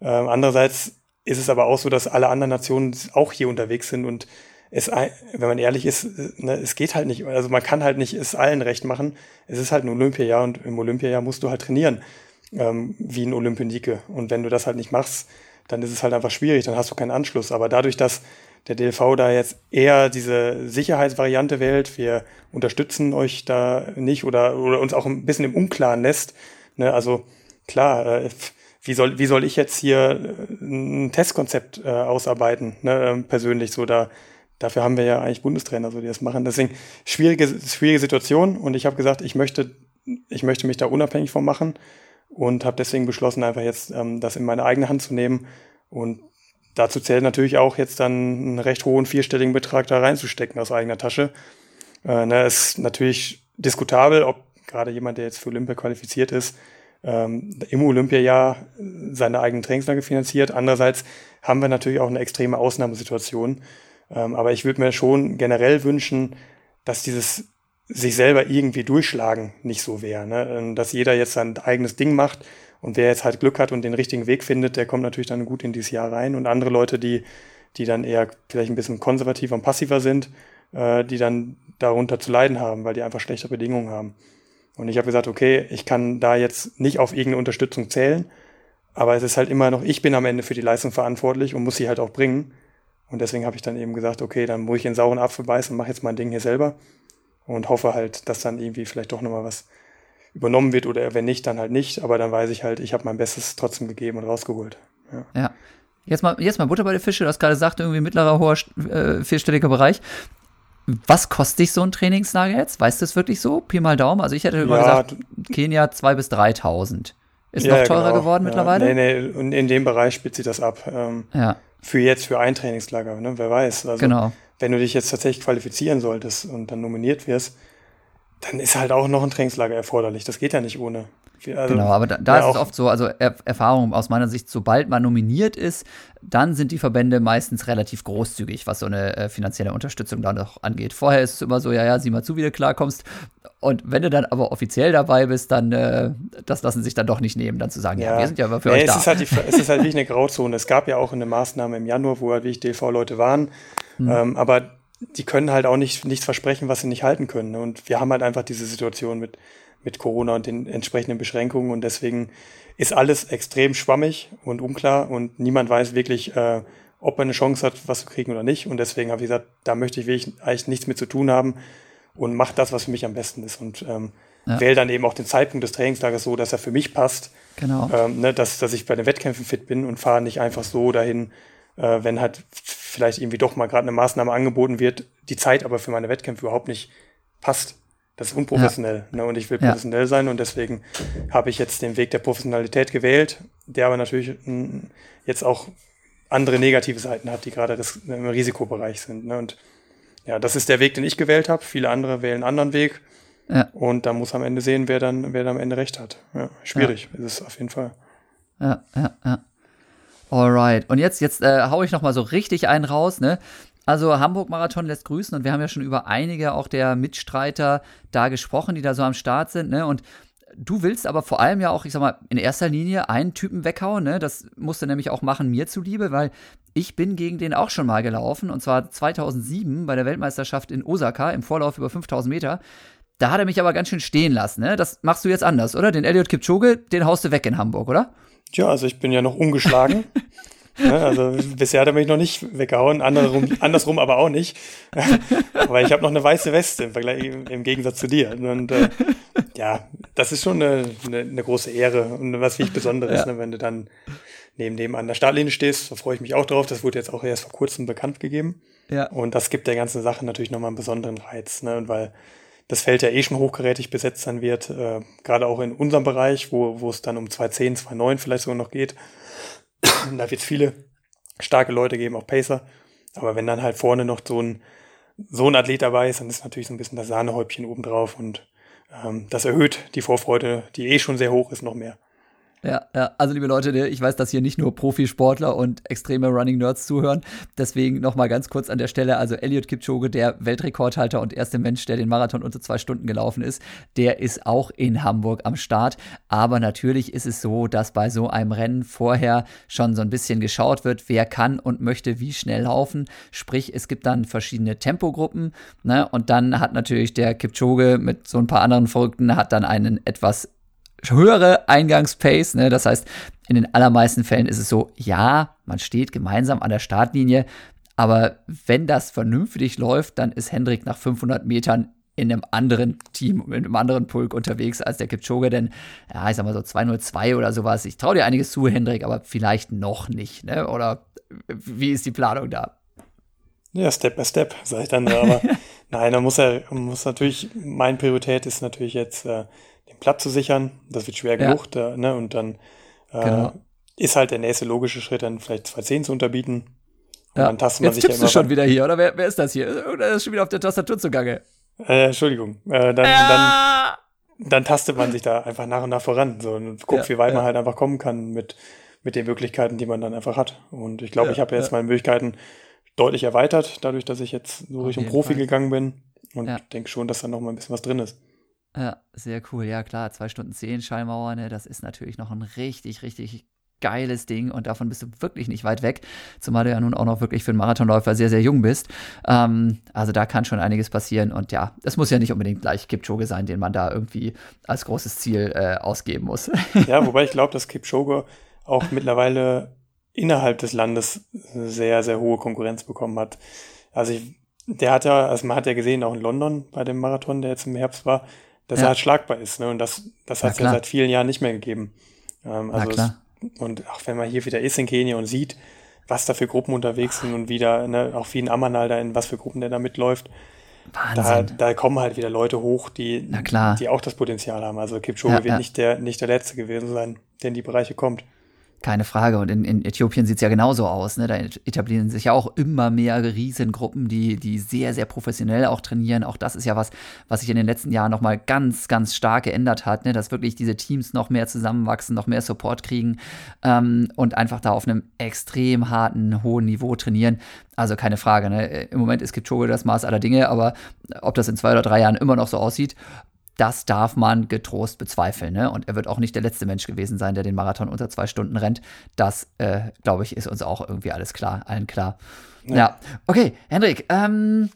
Ähm, andererseits ist es aber auch so, dass alle anderen Nationen auch hier unterwegs sind und es, wenn man ehrlich ist, ne, es geht halt nicht, also man kann halt nicht es allen recht machen. Es ist halt ein Olympiajahr und im Olympiajahr musst du halt trainieren, ähm, wie ein Olympionike. Und wenn du das halt nicht machst, dann ist es halt einfach schwierig, dann hast du keinen Anschluss. Aber dadurch, dass der DLV da jetzt eher diese Sicherheitsvariante wählt. Wir unterstützen euch da nicht oder, oder uns auch ein bisschen im Unklaren lässt. Ne? Also klar, äh, wie soll, wie soll ich jetzt hier äh, ein Testkonzept äh, ausarbeiten, ne? Ähm, persönlich so da. dafür haben wir ja eigentlich Bundestrainer, so die das machen. Deswegen schwierige, schwierige Situation und ich habe gesagt, ich möchte, ich möchte mich da unabhängig von machen und habe deswegen beschlossen, einfach jetzt ähm, das in meine eigene Hand zu nehmen und dazu zählt natürlich auch jetzt dann einen recht hohen vierstelligen Betrag da reinzustecken aus eigener Tasche. Äh, ne, ist natürlich diskutabel, ob gerade jemand, der jetzt für Olympia qualifiziert ist, ähm, im Olympiajahr seine eigenen Trainingslager finanziert. Andererseits haben wir natürlich auch eine extreme Ausnahmesituation. Ähm, aber ich würde mir schon generell wünschen, dass dieses sich selber irgendwie durchschlagen nicht so wäre. Ne? Ähm, dass jeder jetzt sein eigenes Ding macht und wer jetzt halt Glück hat und den richtigen Weg findet, der kommt natürlich dann gut in dieses Jahr rein. Und andere Leute, die, die dann eher vielleicht ein bisschen konservativer und passiver sind, äh, die dann darunter zu leiden haben, weil die einfach schlechte Bedingungen haben. Und ich habe gesagt, okay, ich kann da jetzt nicht auf irgendeine Unterstützung zählen, aber es ist halt immer noch, ich bin am Ende für die Leistung verantwortlich und muss sie halt auch bringen. Und deswegen habe ich dann eben gesagt, okay, dann muss ich in sauren Apfel beißen und mache jetzt mein Ding hier selber und hoffe halt, dass dann irgendwie vielleicht doch nochmal was übernommen wird oder wenn nicht, dann halt nicht. Aber dann weiß ich halt, ich habe mein Bestes trotzdem gegeben und rausgeholt. Ja. ja. Jetzt mal, jetzt mal Butter bei der Fische, du hast gerade gesagt, irgendwie mittlerer, hoher, äh, vierstelliger Bereich. Was kostet dich so ein Trainingslager jetzt? Weißt du es wirklich so? Pi mal Daumen. Also ich hätte ja, gesagt, Kenia 2.000 bis 3.000. Ist ja, noch teurer genau. geworden ja. mittlerweile? Nee, nee, und in dem Bereich spielt sich das ab. Ähm, ja. Für jetzt, für ein Trainingslager, ne? wer weiß. Also, genau. Wenn du dich jetzt tatsächlich qualifizieren solltest und dann nominiert wirst, dann ist halt auch noch ein Trainingslager erforderlich. Das geht ja nicht ohne. Also, genau, aber da, da ja, ist es oft so, also er Erfahrung aus meiner Sicht, sobald man nominiert ist, dann sind die Verbände meistens relativ großzügig, was so eine äh, finanzielle Unterstützung dann noch angeht. Vorher ist es immer so, ja, ja, sieh mal zu, wie du klarkommst. Und wenn du dann aber offiziell dabei bist, dann, äh, das lassen sich dann doch nicht nehmen, dann zu sagen, ja, ja wir sind ja aber für ja, euch es da. Ist halt die, es ist halt wirklich eine Grauzone. Es gab ja auch eine Maßnahme im Januar, wo halt wirklich DV-Leute waren. Hm. Ähm, aber die können halt auch nicht nichts versprechen, was sie nicht halten können. Und wir haben halt einfach diese Situation mit, mit Corona und den entsprechenden Beschränkungen und deswegen ist alles extrem schwammig und unklar und niemand weiß wirklich, äh, ob er eine Chance hat, was zu kriegen oder nicht. Und deswegen habe ich gesagt, da möchte ich wirklich eigentlich nichts mit zu tun haben und mache das, was für mich am besten ist. Und ähm, ja. wähle dann eben auch den Zeitpunkt des Trainingslagers so, dass er für mich passt. Genau. Ähm, ne, dass, dass ich bei den Wettkämpfen fit bin und fahre nicht einfach so dahin, äh, wenn halt vielleicht irgendwie doch mal gerade eine Maßnahme angeboten wird, die Zeit aber für meine Wettkämpfe überhaupt nicht passt. Das ist unprofessionell. Ja. Ne? Und ich will professionell ja. sein und deswegen habe ich jetzt den Weg der Professionalität gewählt, der aber natürlich mh, hm, jetzt auch andere negative Seiten hat, die gerade im Risikobereich sind. Ne? Und ja, das ist der Weg, den ich gewählt habe. Viele andere wählen einen anderen Weg. Ja. Und da muss am Ende sehen, wer dann, wer dann am Ende recht hat. Ja, schwierig ist es auf jeden Fall. Ja, ja, ja. Alright. Und jetzt, jetzt äh, hau ich noch mal so richtig einen raus, ne? Also Hamburg Marathon lässt grüßen und wir haben ja schon über einige auch der Mitstreiter da gesprochen, die da so am Start sind, ne? Und du willst aber vor allem ja auch, ich sag mal, in erster Linie einen Typen weghauen, ne? Das musst du nämlich auch machen mir zuliebe, weil ich bin gegen den auch schon mal gelaufen und zwar 2007 bei der Weltmeisterschaft in Osaka im Vorlauf über 5000 Meter. Da hat er mich aber ganz schön stehen lassen, ne? Das machst du jetzt anders, oder? Den Elliot Kipchoge, den haust du weg in Hamburg, oder? Tja, also ich bin ja noch ungeschlagen. ja, ne, also bisher hat er mich noch nicht weggehauen, andersrum, andersrum aber auch nicht. aber ich habe noch eine weiße Weste im, Vergleich, im Gegensatz zu dir. Und äh, ja, das ist schon eine, eine, eine, große Ehre und was wirklich Besonderes, ja. ne, wenn du dann neben dem an der Startlinie stehst. Da freue ich mich auch drauf. Das wurde jetzt auch erst vor kurzem bekannt gegeben. Ja. Und das gibt der ganzen Sache natürlich nochmal einen besonderen Reiz, ne? Und weil das Feld ja eh schon hochgerätig besetzt sein wird, äh, gerade auch in unserem Bereich, wo, wo es dann um 210, 209 vielleicht sogar noch geht. da wird es viele starke Leute geben, auch Pacer. Aber wenn dann halt vorne noch so ein, so ein Athlet dabei ist, dann ist natürlich so ein bisschen das Sahnehäubchen obendrauf und ähm, das erhöht die Vorfreude, die eh schon sehr hoch ist, noch mehr. Ja, ja, also liebe Leute, ich weiß, dass hier nicht nur Profisportler und extreme Running Nerds zuhören. Deswegen nochmal ganz kurz an der Stelle, also Elliot Kipchoge, der Weltrekordhalter und erste Mensch, der den Marathon unter zwei Stunden gelaufen ist, der ist auch in Hamburg am Start. Aber natürlich ist es so, dass bei so einem Rennen vorher schon so ein bisschen geschaut wird, wer kann und möchte wie schnell laufen. Sprich, es gibt dann verschiedene Tempogruppen, ne? Und dann hat natürlich der Kipchoge mit so ein paar anderen Verrückten hat dann einen etwas höhere Eingangspace. Ne? Das heißt, in den allermeisten Fällen ist es so, ja, man steht gemeinsam an der Startlinie, aber wenn das vernünftig läuft, dann ist Hendrik nach 500 Metern in einem anderen Team, in einem anderen Pulk unterwegs als der Kipchoge, denn, ja, ich sag mal so 202 oder sowas. Ich traue dir einiges zu, Hendrik, aber vielleicht noch nicht, ne? Oder wie ist die Planung da? Ja, Step by Step, sage ich dann. Aber nein, man muss man muss natürlich, meine Priorität ist natürlich jetzt, äh, Platz zu sichern. Das wird schwer ja. genug, da, ne? Und dann äh, genau. ist halt der nächste logische Schritt, dann vielleicht 210 zu unterbieten. Und ja. dann tastet man Jetzt sich ja du schon wieder hier, oder wer, wer ist das hier? Oder ist schon wieder auf der Tastatur zugange? Äh, Entschuldigung. Äh, dann, ja. dann, dann tastet man sich da einfach nach und nach voran so, und guckt, ja, wie weit man halt einfach kommen kann mit, mit den Möglichkeiten, die man dann einfach hat. Und ich glaube, ich habe jetzt meine Möglichkeiten deutlich erweitert, dadurch, dass ich jetzt so Richtung Profi Fall. gegangen bin. Und denke schon, dass da noch mal ein bisschen was drin ist. Ja, sehr cool. Ja, klar, zwei Stunden zehn Schallmauer, ne, das ist natürlich noch ein richtig, richtig geiles Ding und davon bist du wirklich nicht weit weg, zumal du ja nun auch noch wirklich für einen Marathonläufer sehr, sehr jung bist. Ähm, also da kann schon einiges passieren und ja, es muss ja nicht unbedingt gleich Kipchoge sein, den man da irgendwie als großes Ziel äh, ausgeben muss. Ja, wobei ich glaube, dass Kipchoge auch mittlerweile innerhalb des Landes sehr, sehr hohe Konkurrenz bekommen hat. Also ich, der hat ja, also man hat ja gesehen, auch in London bei dem Marathon, der jetzt im Herbst war, dass ja. er halt schlagbar ist. Ne? Und das, das hat es ja, seit vielen Jahren nicht mehr gegeben. Ähm, also es, und auch wenn man hier wieder ist in Kenia und sieht, was da für Gruppen unterwegs sind und wieder, ne, auch wie in Amanal da in was für Gruppen der da mitläuft, da, da, kommen halt wieder Leute hoch, die, die auch das Potenzial haben. Also Kipchoge ja, wird Nicht, der, nicht der Letzte gewesen sein, der in die Bereiche kommt. Keine Frage. Und in, in Äthiopien sieht es ja genauso aus. Ne? Da etablieren sich ja auch immer mehr Riesengruppen, die, die sehr, sehr professionell auch trainieren. Auch das ist ja was, was sich in den letzten Jahren nochmal ganz, ganz stark geändert hat, ne? dass wirklich diese Teams noch mehr zusammenwachsen, noch mehr Support kriegen ähm, und einfach da auf einem extrem harten, hohen Niveau trainieren. Also keine Frage. Ne? Im Moment ist Kipchoge das Maß aller Dinge, aber ob das in zwei oder drei Jahren immer noch so aussieht, das darf man getrost bezweifeln. Ne? Und er wird auch nicht der letzte Mensch gewesen sein, der den Marathon unter zwei Stunden rennt. Das, äh, glaube ich, ist uns auch irgendwie alles klar, allen klar. Ja, ja. okay, Hendrik, ähm,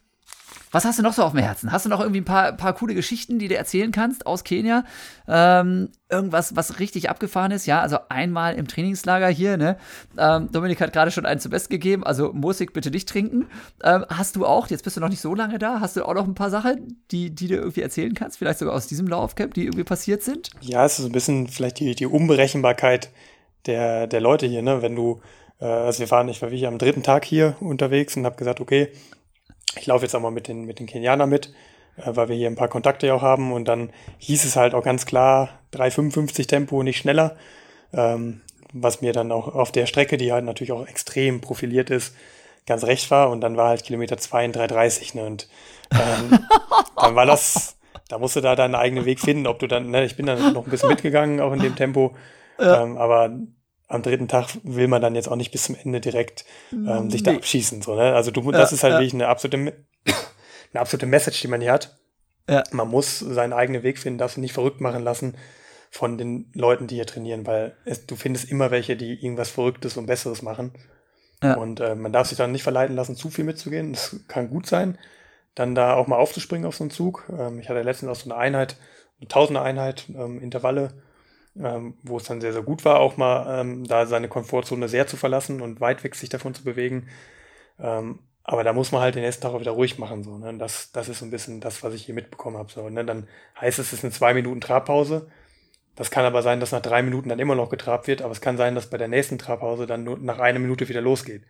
was hast du noch so auf dem Herzen? Hast du noch irgendwie ein paar, paar coole Geschichten, die du erzählen kannst aus Kenia? Ähm, irgendwas, was richtig abgefahren ist? Ja, also einmal im Trainingslager hier, ne? Ähm, Dominik hat gerade schon einen zum Besten gegeben, also Musik bitte nicht trinken. Ähm, hast du auch, jetzt bist du noch nicht so lange da, hast du auch noch ein paar Sachen, die, die du irgendwie erzählen kannst? Vielleicht sogar aus diesem Laufcamp, die irgendwie passiert sind? Ja, es ist ein bisschen vielleicht die, die Unberechenbarkeit der, der Leute hier, ne? Wenn du, äh, also wir waren, ich war wie am dritten Tag hier unterwegs und habe gesagt, okay, ich laufe jetzt auch mal mit den, mit den Kenianern mit, äh, weil wir hier ein paar Kontakte ja auch haben. Und dann hieß es halt auch ganz klar 3,55 Tempo, nicht schneller. Ähm, was mir dann auch auf der Strecke, die halt natürlich auch extrem profiliert ist, ganz recht war. Und dann war halt Kilometer 2 in 3,30. Ne? Und ähm, dann war das, da musst du da deinen eigenen Weg finden, ob du dann, ne, ich bin dann noch ein bisschen mitgegangen, auch in dem Tempo. Ja. Ähm, aber am dritten Tag will man dann jetzt auch nicht bis zum Ende direkt ähm, sich nee. da abschießen. So, ne? Also du, das ist halt ja. wirklich eine absolute, eine absolute Message, die man hier hat. Ja. Man muss seinen eigenen Weg finden, darf sich nicht verrückt machen lassen von den Leuten, die hier trainieren, weil es, du findest immer welche, die irgendwas Verrücktes und Besseres machen. Ja. Und äh, man darf sich dann nicht verleiten lassen, zu viel mitzugehen. Das kann gut sein, dann da auch mal aufzuspringen auf so einen Zug. Ähm, ich hatte letztens auch so eine Einheit, eine Tausender Einheit, ähm, Intervalle ähm, wo es dann sehr, sehr gut war, auch mal ähm, da seine Komfortzone sehr zu verlassen und weit weg sich davon zu bewegen. Ähm, aber da muss man halt den nächsten Tag auch wieder ruhig machen. So, ne? das, das ist so ein bisschen das, was ich hier mitbekommen habe. So, ne? Dann heißt es, es ist eine zwei Minuten Trabpause. Das kann aber sein, dass nach drei Minuten dann immer noch getrabt wird, aber es kann sein, dass bei der nächsten Trabpause dann nur nach einer Minute wieder losgeht.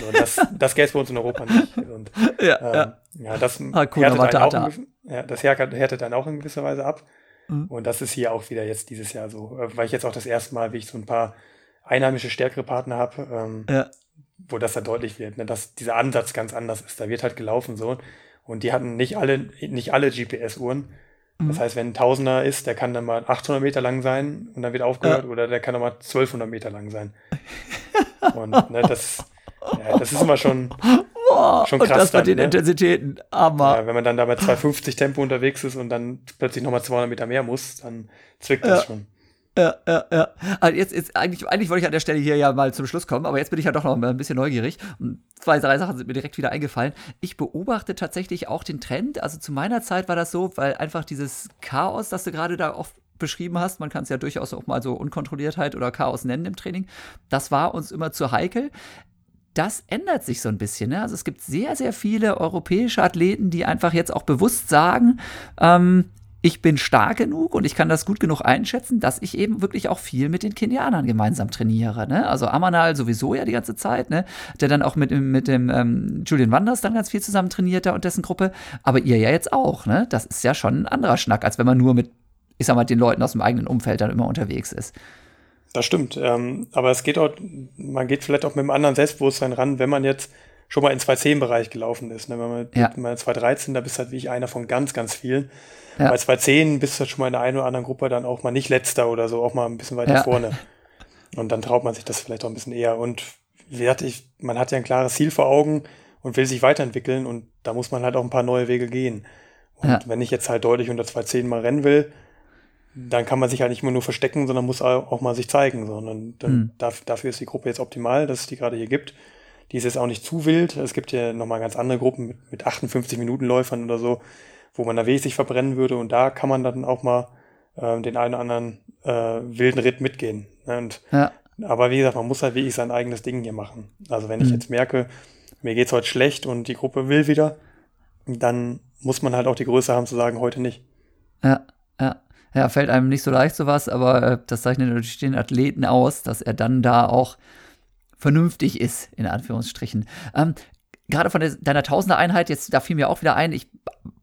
So, das das gäbe es bei uns in Europa nicht. Und, ja, ähm, ja. ja, das ah, cool, härtet einen auch in, ja, das härtet dann auch in gewisser Weise ab. Mhm. Und das ist hier auch wieder jetzt dieses Jahr so, äh, weil ich jetzt auch das erste Mal, wie ich so ein paar einheimische stärkere Partner habe, ähm, ja. wo das da deutlich wird, ne, dass dieser Ansatz ganz anders ist. Da wird halt gelaufen so. Und die hatten nicht alle, nicht alle GPS-Uhren. Mhm. Das heißt, wenn ein Tausender ist, der kann dann mal 800 Meter lang sein und dann wird aufgehört, ja. oder der kann dann mal 1200 Meter lang sein. und ne, das, ja, das ist immer schon, Boah, schon krass. Und das dann, mit den ne? Intensitäten. Aber. Ja, wenn man dann da bei 250 Tempo unterwegs ist und dann plötzlich nochmal 200 Meter mehr muss, dann zwickt das ja. schon. Ja, ja, ja. Also jetzt, jetzt eigentlich, eigentlich wollte ich an der Stelle hier ja mal zum Schluss kommen, aber jetzt bin ich ja doch noch ein bisschen neugierig. Und zwei, drei Sachen sind mir direkt wieder eingefallen. Ich beobachte tatsächlich auch den Trend. Also zu meiner Zeit war das so, weil einfach dieses Chaos, das du gerade da oft beschrieben hast, man kann es ja durchaus auch mal so Unkontrolliertheit oder Chaos nennen im Training, das war uns immer zu heikel das ändert sich so ein bisschen. Ne? Also es gibt sehr, sehr viele europäische Athleten, die einfach jetzt auch bewusst sagen, ähm, ich bin stark genug und ich kann das gut genug einschätzen, dass ich eben wirklich auch viel mit den Kenianern gemeinsam trainiere. Ne? Also Amanal sowieso ja die ganze Zeit, ne? der dann auch mit, mit dem ähm, Julian Wanders dann ganz viel zusammen trainiert da und dessen Gruppe. Aber ihr ja jetzt auch. Ne? Das ist ja schon ein anderer Schnack, als wenn man nur mit, ich sag mal, den Leuten aus dem eigenen Umfeld dann immer unterwegs ist. Das stimmt. Ähm, aber es geht auch, man geht vielleicht auch mit einem anderen Selbstbewusstsein ran, wenn man jetzt schon mal in 2.10-Bereich gelaufen ist. Ne? Wenn man, ja. in 2.13, da bist du halt wie ich einer von ganz, ganz vielen. Ja. Bei 2.10 bist du halt schon mal in der einen oder anderen Gruppe dann auch mal nicht letzter oder so, auch mal ein bisschen weiter ja. vorne. Und dann traut man sich das vielleicht auch ein bisschen eher. Und wie gesagt, ich, man hat ja ein klares Ziel vor Augen und will sich weiterentwickeln und da muss man halt auch ein paar neue Wege gehen. Und ja. wenn ich jetzt halt deutlich unter 2.10 mal rennen will, dann kann man sich halt nicht immer nur verstecken, sondern muss auch mal sich zeigen. Sondern mhm. dafür ist die Gruppe jetzt optimal, dass es die gerade hier gibt. Die ist jetzt auch nicht zu wild. Es gibt ja nochmal ganz andere Gruppen mit, mit 58 Minuten Läufern oder so, wo man da wesentlich verbrennen würde. Und da kann man dann auch mal äh, den einen oder anderen äh, wilden Ritt mitgehen. Ne? Und, ja. Aber wie gesagt, man muss halt wirklich sein eigenes Ding hier machen. Also wenn mhm. ich jetzt merke, mir geht's heute schlecht und die Gruppe will wieder, dann muss man halt auch die Größe haben zu sagen, heute nicht. Ja, ja. Fällt einem nicht so leicht sowas, aber äh, das zeichnet natürlich den Athleten aus, dass er dann da auch vernünftig ist, in Anführungsstrichen. Ähm, gerade von deiner Tausender-Einheit, jetzt, da fiel mir auch wieder ein, ich,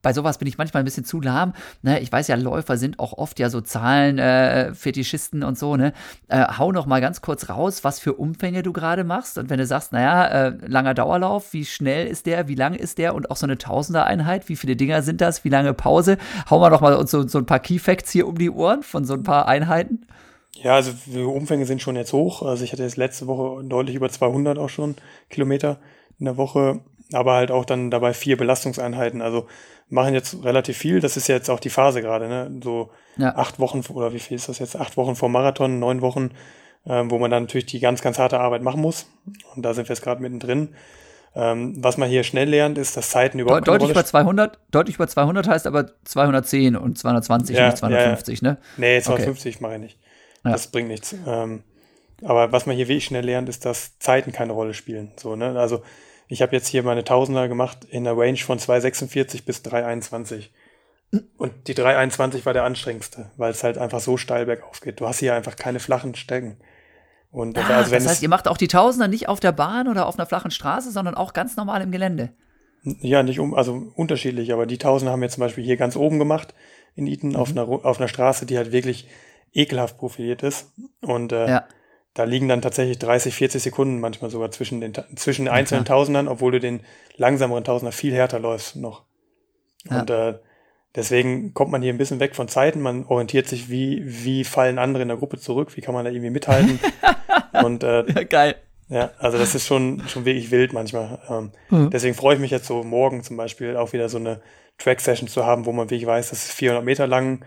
bei sowas bin ich manchmal ein bisschen zu lahm. Ne? Ich weiß ja, Läufer sind auch oft ja so Zahlen-Fetischisten äh, und so. Ne? Äh, hau noch mal ganz kurz raus, was für Umfänge du gerade machst. Und wenn du sagst, naja, äh, langer Dauerlauf, wie schnell ist der, wie lang ist der und auch so eine Tausender-Einheit, wie viele Dinger sind das, wie lange Pause? Hau mal doch mal so, so ein paar Key-Facts hier um die Ohren von so ein paar Einheiten. Ja, also Umfänge sind schon jetzt hoch. Also ich hatte jetzt letzte Woche deutlich über 200 auch schon Kilometer in der Woche, aber halt auch dann dabei vier Belastungseinheiten. Also machen jetzt relativ viel. Das ist jetzt auch die Phase gerade, ne? So ja. acht Wochen oder wie viel ist das jetzt? Acht Wochen vor Marathon, neun Wochen, ähm, wo man dann natürlich die ganz, ganz harte Arbeit machen muss. Und da sind wir jetzt gerade mittendrin. Ähm, was man hier schnell lernt, ist, dass Zeiten überhaupt De Deutlich über 200, deutlich über 200 heißt aber 210 und 220, ja, nicht 250, ja, ja. ne? Nee, 250 okay. mache ich nicht. Das bringt nichts. Ähm, aber was man hier wirklich schnell lernt, ist, dass Zeiten keine Rolle spielen. So, ne? Also ich habe jetzt hier meine Tausender gemacht in der Range von 2,46 bis 3,21. Und die 3,21 war der anstrengendste, weil es halt einfach so steil bergauf geht. Du hast hier einfach keine flachen Stecken. Und ah, also das heißt, ihr macht auch die Tausender nicht auf der Bahn oder auf einer flachen Straße, sondern auch ganz normal im Gelände. Ja, nicht um, also unterschiedlich, aber die Tausender haben wir zum Beispiel hier ganz oben gemacht in Eton mhm. auf, einer, auf einer Straße, die halt wirklich ekelhaft profiliert ist. Und äh, ja da liegen dann tatsächlich 30, 40 Sekunden manchmal sogar zwischen den, zwischen den einzelnen okay. Tausendern, obwohl du den langsameren Tausender viel härter läufst noch. Ja. Und äh, deswegen kommt man hier ein bisschen weg von Zeiten. Man orientiert sich, wie, wie fallen andere in der Gruppe zurück, wie kann man da irgendwie mithalten. Und äh, ja, geil. Ja, also das ist schon, schon wirklich wild manchmal. Ähm, mhm. Deswegen freue ich mich jetzt so morgen zum Beispiel auch wieder so eine Track-Session zu haben, wo man wirklich weiß, das ist 400 Meter lang.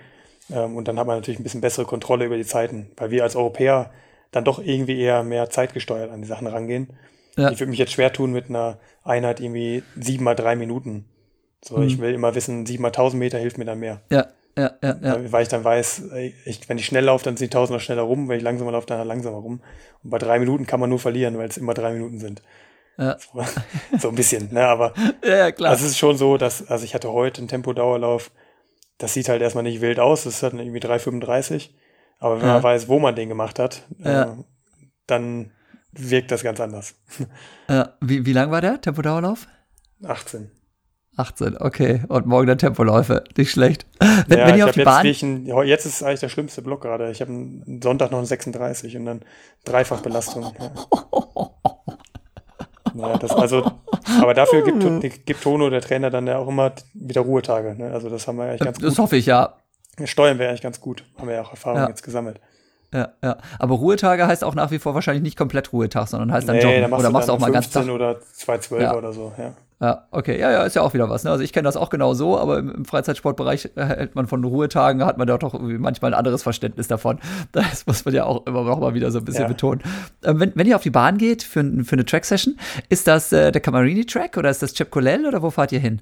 Ähm, und dann hat man natürlich ein bisschen bessere Kontrolle über die Zeiten. Weil wir als Europäer dann doch irgendwie eher mehr zeitgesteuert an die Sachen rangehen. Ja. Ich würde mich jetzt schwer tun mit einer Einheit irgendwie sieben mal drei Minuten. So, mhm. ich will immer wissen, sieben mal tausend Meter hilft mir dann mehr. Ja, ja, ja, ja. Weil ich dann weiß, ich, wenn ich schnell laufe, dann sind die Tausender schneller rum, wenn ich langsamer laufe, dann langsamer rum. Und bei drei Minuten kann man nur verlieren, weil es immer drei Minuten sind. Ja. So, so ein bisschen, ne? Aber ja, ja, klar. das ist schon so, dass, also ich hatte heute einen Tempodauerlauf, das sieht halt erstmal nicht wild aus, das ist halt irgendwie 3,35. Aber wenn ja. man weiß, wo man den gemacht hat, ja. äh, dann wirkt das ganz anders. Ja. Wie, wie lang war der Tempodauerlauf? 18. 18, okay. Und morgen der Tempoläufe. Nicht schlecht. Wenn, ja, wenn ihr auf die Bahn. Jetzt, ein, jetzt ist eigentlich der schlimmste Block gerade. Ich habe einen Sonntag noch einen 36 und dann Dreifachbelastung. Ja. ja, das also, aber dafür gibt, gibt Tono, der Trainer, dann ja auch immer wieder Ruhetage. Ne? Also das haben wir eigentlich ganz das gut. Das hoffe ich, ja. Steuern wäre eigentlich ganz gut. Haben wir ja auch Erfahrung ja. jetzt gesammelt. Ja, ja. Aber Ruhetage heißt auch nach wie vor wahrscheinlich nicht komplett Ruhetag, sondern heißt dann nee, Joggen. Da oder machst du auch mal ganz Tag. oder 2,12 ja. oder so, ja. Ja, okay. Ja, ja, ist ja auch wieder was. Ne? Also ich kenne das auch genau so, aber im, im, Freizeitsportbereich hält man von Ruhetagen, hat man da doch manchmal ein anderes Verständnis davon. Das muss man ja auch immer noch mal wieder so ein bisschen ja. betonen. Ähm, wenn, wenn ihr auf die Bahn geht für, für eine Track-Session, ist das äh, der Camarini-Track oder ist das Chip Colel oder wo fahrt ihr hin?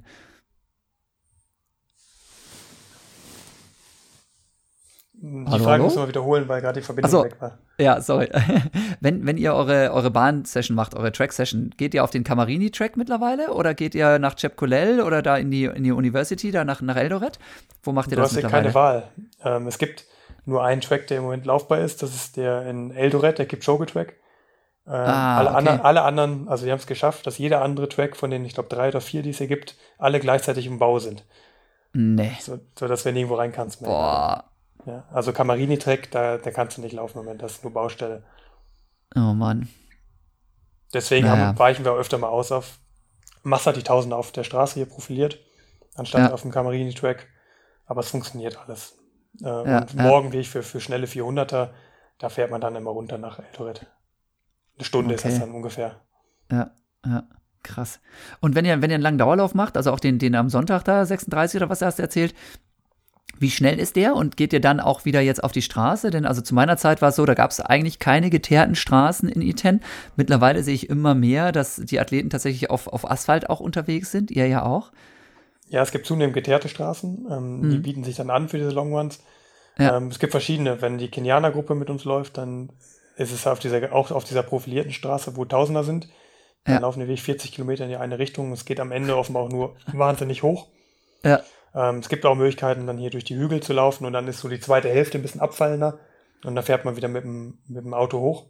Die hallo, Frage muss man wiederholen, weil gerade die Verbindung so. weg war. Ja, sorry. wenn, wenn ihr eure, eure Bahn-Session macht, eure Track-Session, geht ihr auf den Camarini-Track mittlerweile oder geht ihr nach Chepkolel oder da in die, in die University, da nach, nach Eldoret? Wo macht ihr du das mittlerweile? Du hast ja keine Wahl. Ähm, es gibt nur einen Track, der im Moment laufbar ist. Das ist der in Eldoret, der Kipchoge-Track. Ähm, ah, alle, okay. anderen, alle anderen, also wir haben es geschafft, dass jeder andere Track von den, ich glaube, drei oder vier, die es hier gibt, alle gleichzeitig im Bau sind. Nee. So, so dass du nirgendwo rein kannst. Boah. Ja, also Camarini-Track, da, da kannst du nicht laufen im Moment, das ist nur Baustelle. Oh Mann. Deswegen naja. haben, weichen wir öfter mal aus auf Massa die Tausende auf der Straße hier profiliert, anstatt ja. auf dem Camarini-Track. Aber es funktioniert alles. Äh, ja, und morgen gehe ich für, für schnelle 400er, da fährt man dann immer runter nach Eldoret. Eine Stunde okay. ist das dann ungefähr. Ja, ja. Krass. Und wenn ihr, wenn ihr einen langen Dauerlauf macht, also auch den, den am Sonntag da, 36 oder was hast du erzählt, wie schnell ist der und geht ihr dann auch wieder jetzt auf die Straße? Denn also zu meiner Zeit war es so, da gab es eigentlich keine geteerten Straßen in Iten. Mittlerweile sehe ich immer mehr, dass die Athleten tatsächlich auf, auf Asphalt auch unterwegs sind. Ihr ja auch. Ja, es gibt zunehmend geteerte Straßen. Ähm, mhm. Die bieten sich dann an für diese Long Ones. Ja. Ähm, es gibt verschiedene. Wenn die Kenianer-Gruppe mit uns läuft, dann ist es auf dieser, auch auf dieser profilierten Straße, wo Tausender sind. Dann ja. laufen wir 40 Kilometer in die eine Richtung. Es geht am Ende offenbar auch nur wahnsinnig hoch. Ja. Ähm, es gibt auch Möglichkeiten, dann hier durch die Hügel zu laufen und dann ist so die zweite Hälfte ein bisschen abfallender und dann fährt man wieder mit dem, mit dem Auto hoch.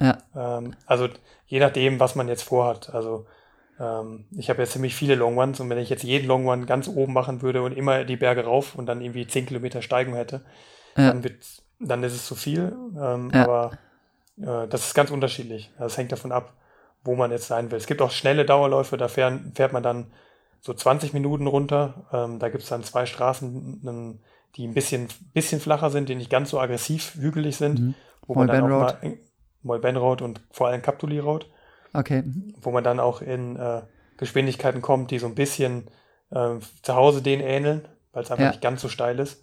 Ja. Ähm, also je nachdem, was man jetzt vorhat. Also ähm, ich habe jetzt ziemlich viele Long Ones und wenn ich jetzt jeden Long One ganz oben machen würde und immer die Berge rauf und dann irgendwie 10 Kilometer Steigung hätte, ja. dann, wird, dann ist es zu viel. Ähm, ja. Aber äh, das ist ganz unterschiedlich. Das hängt davon ab, wo man jetzt sein will. Es gibt auch schnelle Dauerläufe, da fährt, fährt man dann so 20 Minuten runter. Ähm, da gibt es dann zwei Straßen, die ein bisschen, bisschen flacher sind, die nicht ganz so aggressiv hügelig sind. Mhm. Wo man dann auch Road. mal Molben Road und vor allem Captuli Road. Okay. Wo man dann auch in äh, Geschwindigkeiten kommt, die so ein bisschen äh, zu Hause denen ähneln, weil es einfach ja. nicht ganz so steil ist.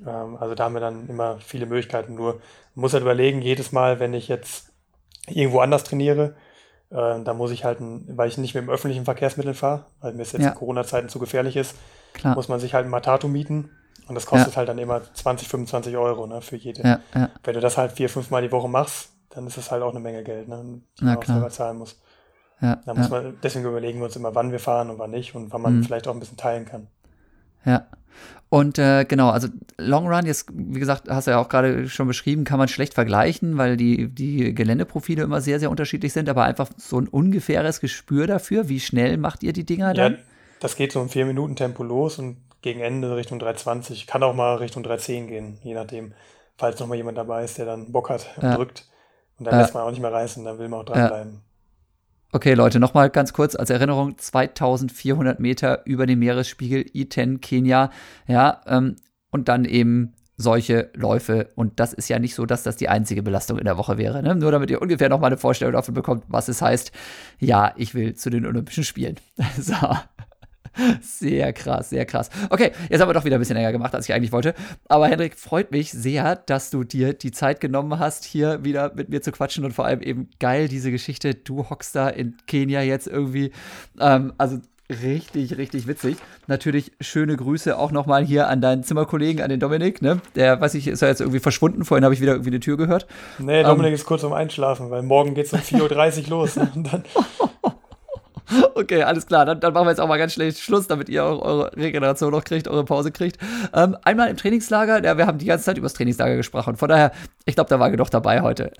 Ähm, also da haben wir dann immer viele Möglichkeiten. Nur muss halt überlegen, jedes Mal, wenn ich jetzt irgendwo anders trainiere, äh, da muss ich halt, ein, weil ich nicht mit dem öffentlichen Verkehrsmittel fahre, weil mir es jetzt ja. in Corona-Zeiten zu gefährlich ist, Klar. muss man sich halt ein Matato mieten. Und das kostet ja. halt dann immer 20, 25 Euro ne, für jede. Ja, ja. Wenn du das halt vier, fünf Mal die Woche machst, dann ist es halt auch eine Menge Geld, ne, die man auch selber zahlen muss. Ja, da muss man, deswegen überlegen wir uns immer, wann wir fahren und wann nicht und wann man mhm. vielleicht auch ein bisschen teilen kann. Ja. Und äh, genau, also Long Run, jetzt, wie gesagt, hast du ja auch gerade schon beschrieben, kann man schlecht vergleichen, weil die, die Geländeprofile immer sehr, sehr unterschiedlich sind, aber einfach so ein ungefähres Gespür dafür, wie schnell macht ihr die Dinger dann? Ja, das geht so im 4-Minuten-Tempo los und gegen Ende Richtung 3,20. Kann auch mal Richtung 3,10 gehen, je nachdem, falls noch mal jemand dabei ist, der dann Bock hat und ja. drückt. Und dann ja. lässt man auch nicht mehr reißen, dann will man auch dranbleiben. Ja. Okay, Leute, nochmal ganz kurz als Erinnerung: 2400 Meter über dem Meeresspiegel, Iten, Kenia. Ja, ähm, und dann eben solche Läufe. Und das ist ja nicht so, dass das die einzige Belastung in der Woche wäre. Ne? Nur damit ihr ungefähr nochmal eine Vorstellung davon bekommt, was es heißt. Ja, ich will zu den Olympischen Spielen. so. Sehr krass, sehr krass. Okay, jetzt haben wir doch wieder ein bisschen länger gemacht, als ich eigentlich wollte. Aber Hendrik, freut mich sehr, dass du dir die Zeit genommen hast, hier wieder mit mir zu quatschen und vor allem eben geil, diese Geschichte. Du hockst da in Kenia jetzt irgendwie. Ähm, also richtig, richtig witzig. Natürlich schöne Grüße auch nochmal hier an deinen Zimmerkollegen, an den Dominik, ne? Der, weiß ich, ist ja jetzt irgendwie verschwunden. Vorhin habe ich wieder irgendwie eine Tür gehört. Nee, Dominik ähm, ist kurz um Einschlafen, weil morgen geht es um 4.30 Uhr los. Ne? Und dann Okay, alles klar. Dann, dann, machen wir jetzt auch mal ganz schnell Schluss, damit ihr eure, eure Regeneration noch kriegt, eure Pause kriegt. Ähm, einmal im Trainingslager, ja, wir haben die ganze Zeit über das Trainingslager gesprochen. Von daher, ich glaube, da war genug dabei heute.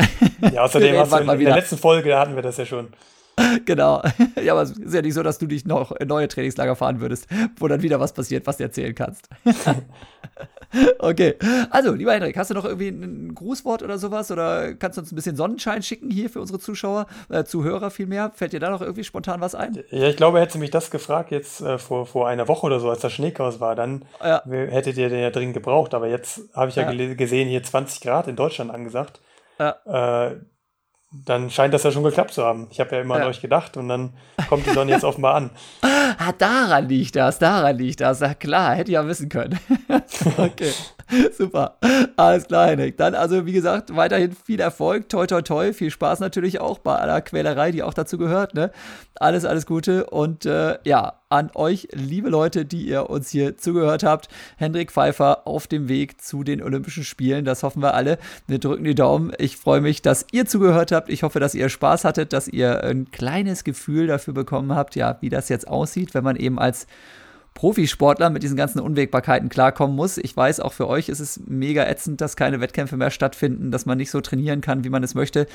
Ja, außerdem hast du in, in der letzten Folge, da hatten wir das ja schon. Genau. Ja, aber es ist ja nicht so, dass du dich noch in neue Trainingslager fahren würdest, wo dann wieder was passiert, was du erzählen kannst. okay. Also, lieber Henrik, hast du noch irgendwie ein Grußwort oder sowas? Oder kannst du uns ein bisschen Sonnenschein schicken hier für unsere Zuschauer, äh, Zuhörer vielmehr? Fällt dir da noch irgendwie spontan was ein? Ja, ich glaube, hättest du mich das gefragt jetzt äh, vor, vor einer Woche oder so, als das Schneechaos war, dann ja. hättet ihr den ja dringend gebraucht. Aber jetzt habe ich ja, ja, gesehen, hier 20 Grad in Deutschland angesagt. Ja. Äh, dann scheint das ja schon geklappt zu haben. Ich habe ja immer ja. an euch gedacht und dann kommt die Sonne jetzt offenbar an. Ah, daran liegt das, daran liegt das. Ja, klar, hätte ich ja wissen können. okay. Super. Alles klar, Henrik. Dann also, wie gesagt, weiterhin viel Erfolg. Toi, toi, toi. Viel Spaß natürlich auch bei aller Quälerei, die auch dazu gehört. Ne? Alles, alles Gute. Und äh, ja, an euch, liebe Leute, die ihr uns hier zugehört habt. Hendrik Pfeiffer auf dem Weg zu den Olympischen Spielen. Das hoffen wir alle. Wir drücken die Daumen. Ich freue mich, dass ihr zugehört habt. Ich hoffe, dass ihr Spaß hattet, dass ihr ein kleines Gefühl dafür bekommen habt, ja, wie das jetzt aussieht, wenn man eben als Profisportler mit diesen ganzen Unwägbarkeiten klarkommen muss. Ich weiß, auch für euch ist es mega ätzend, dass keine Wettkämpfe mehr stattfinden, dass man nicht so trainieren kann, wie man es möchte.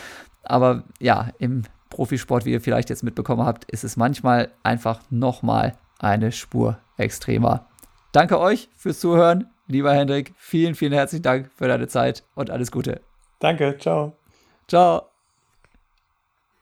Aber ja, im Profisport, wie ihr vielleicht jetzt mitbekommen habt, ist es manchmal einfach nochmal eine Spur extremer. Danke euch fürs Zuhören. Lieber Hendrik, vielen, vielen herzlichen Dank für deine Zeit und alles Gute. Danke, ciao. Ciao.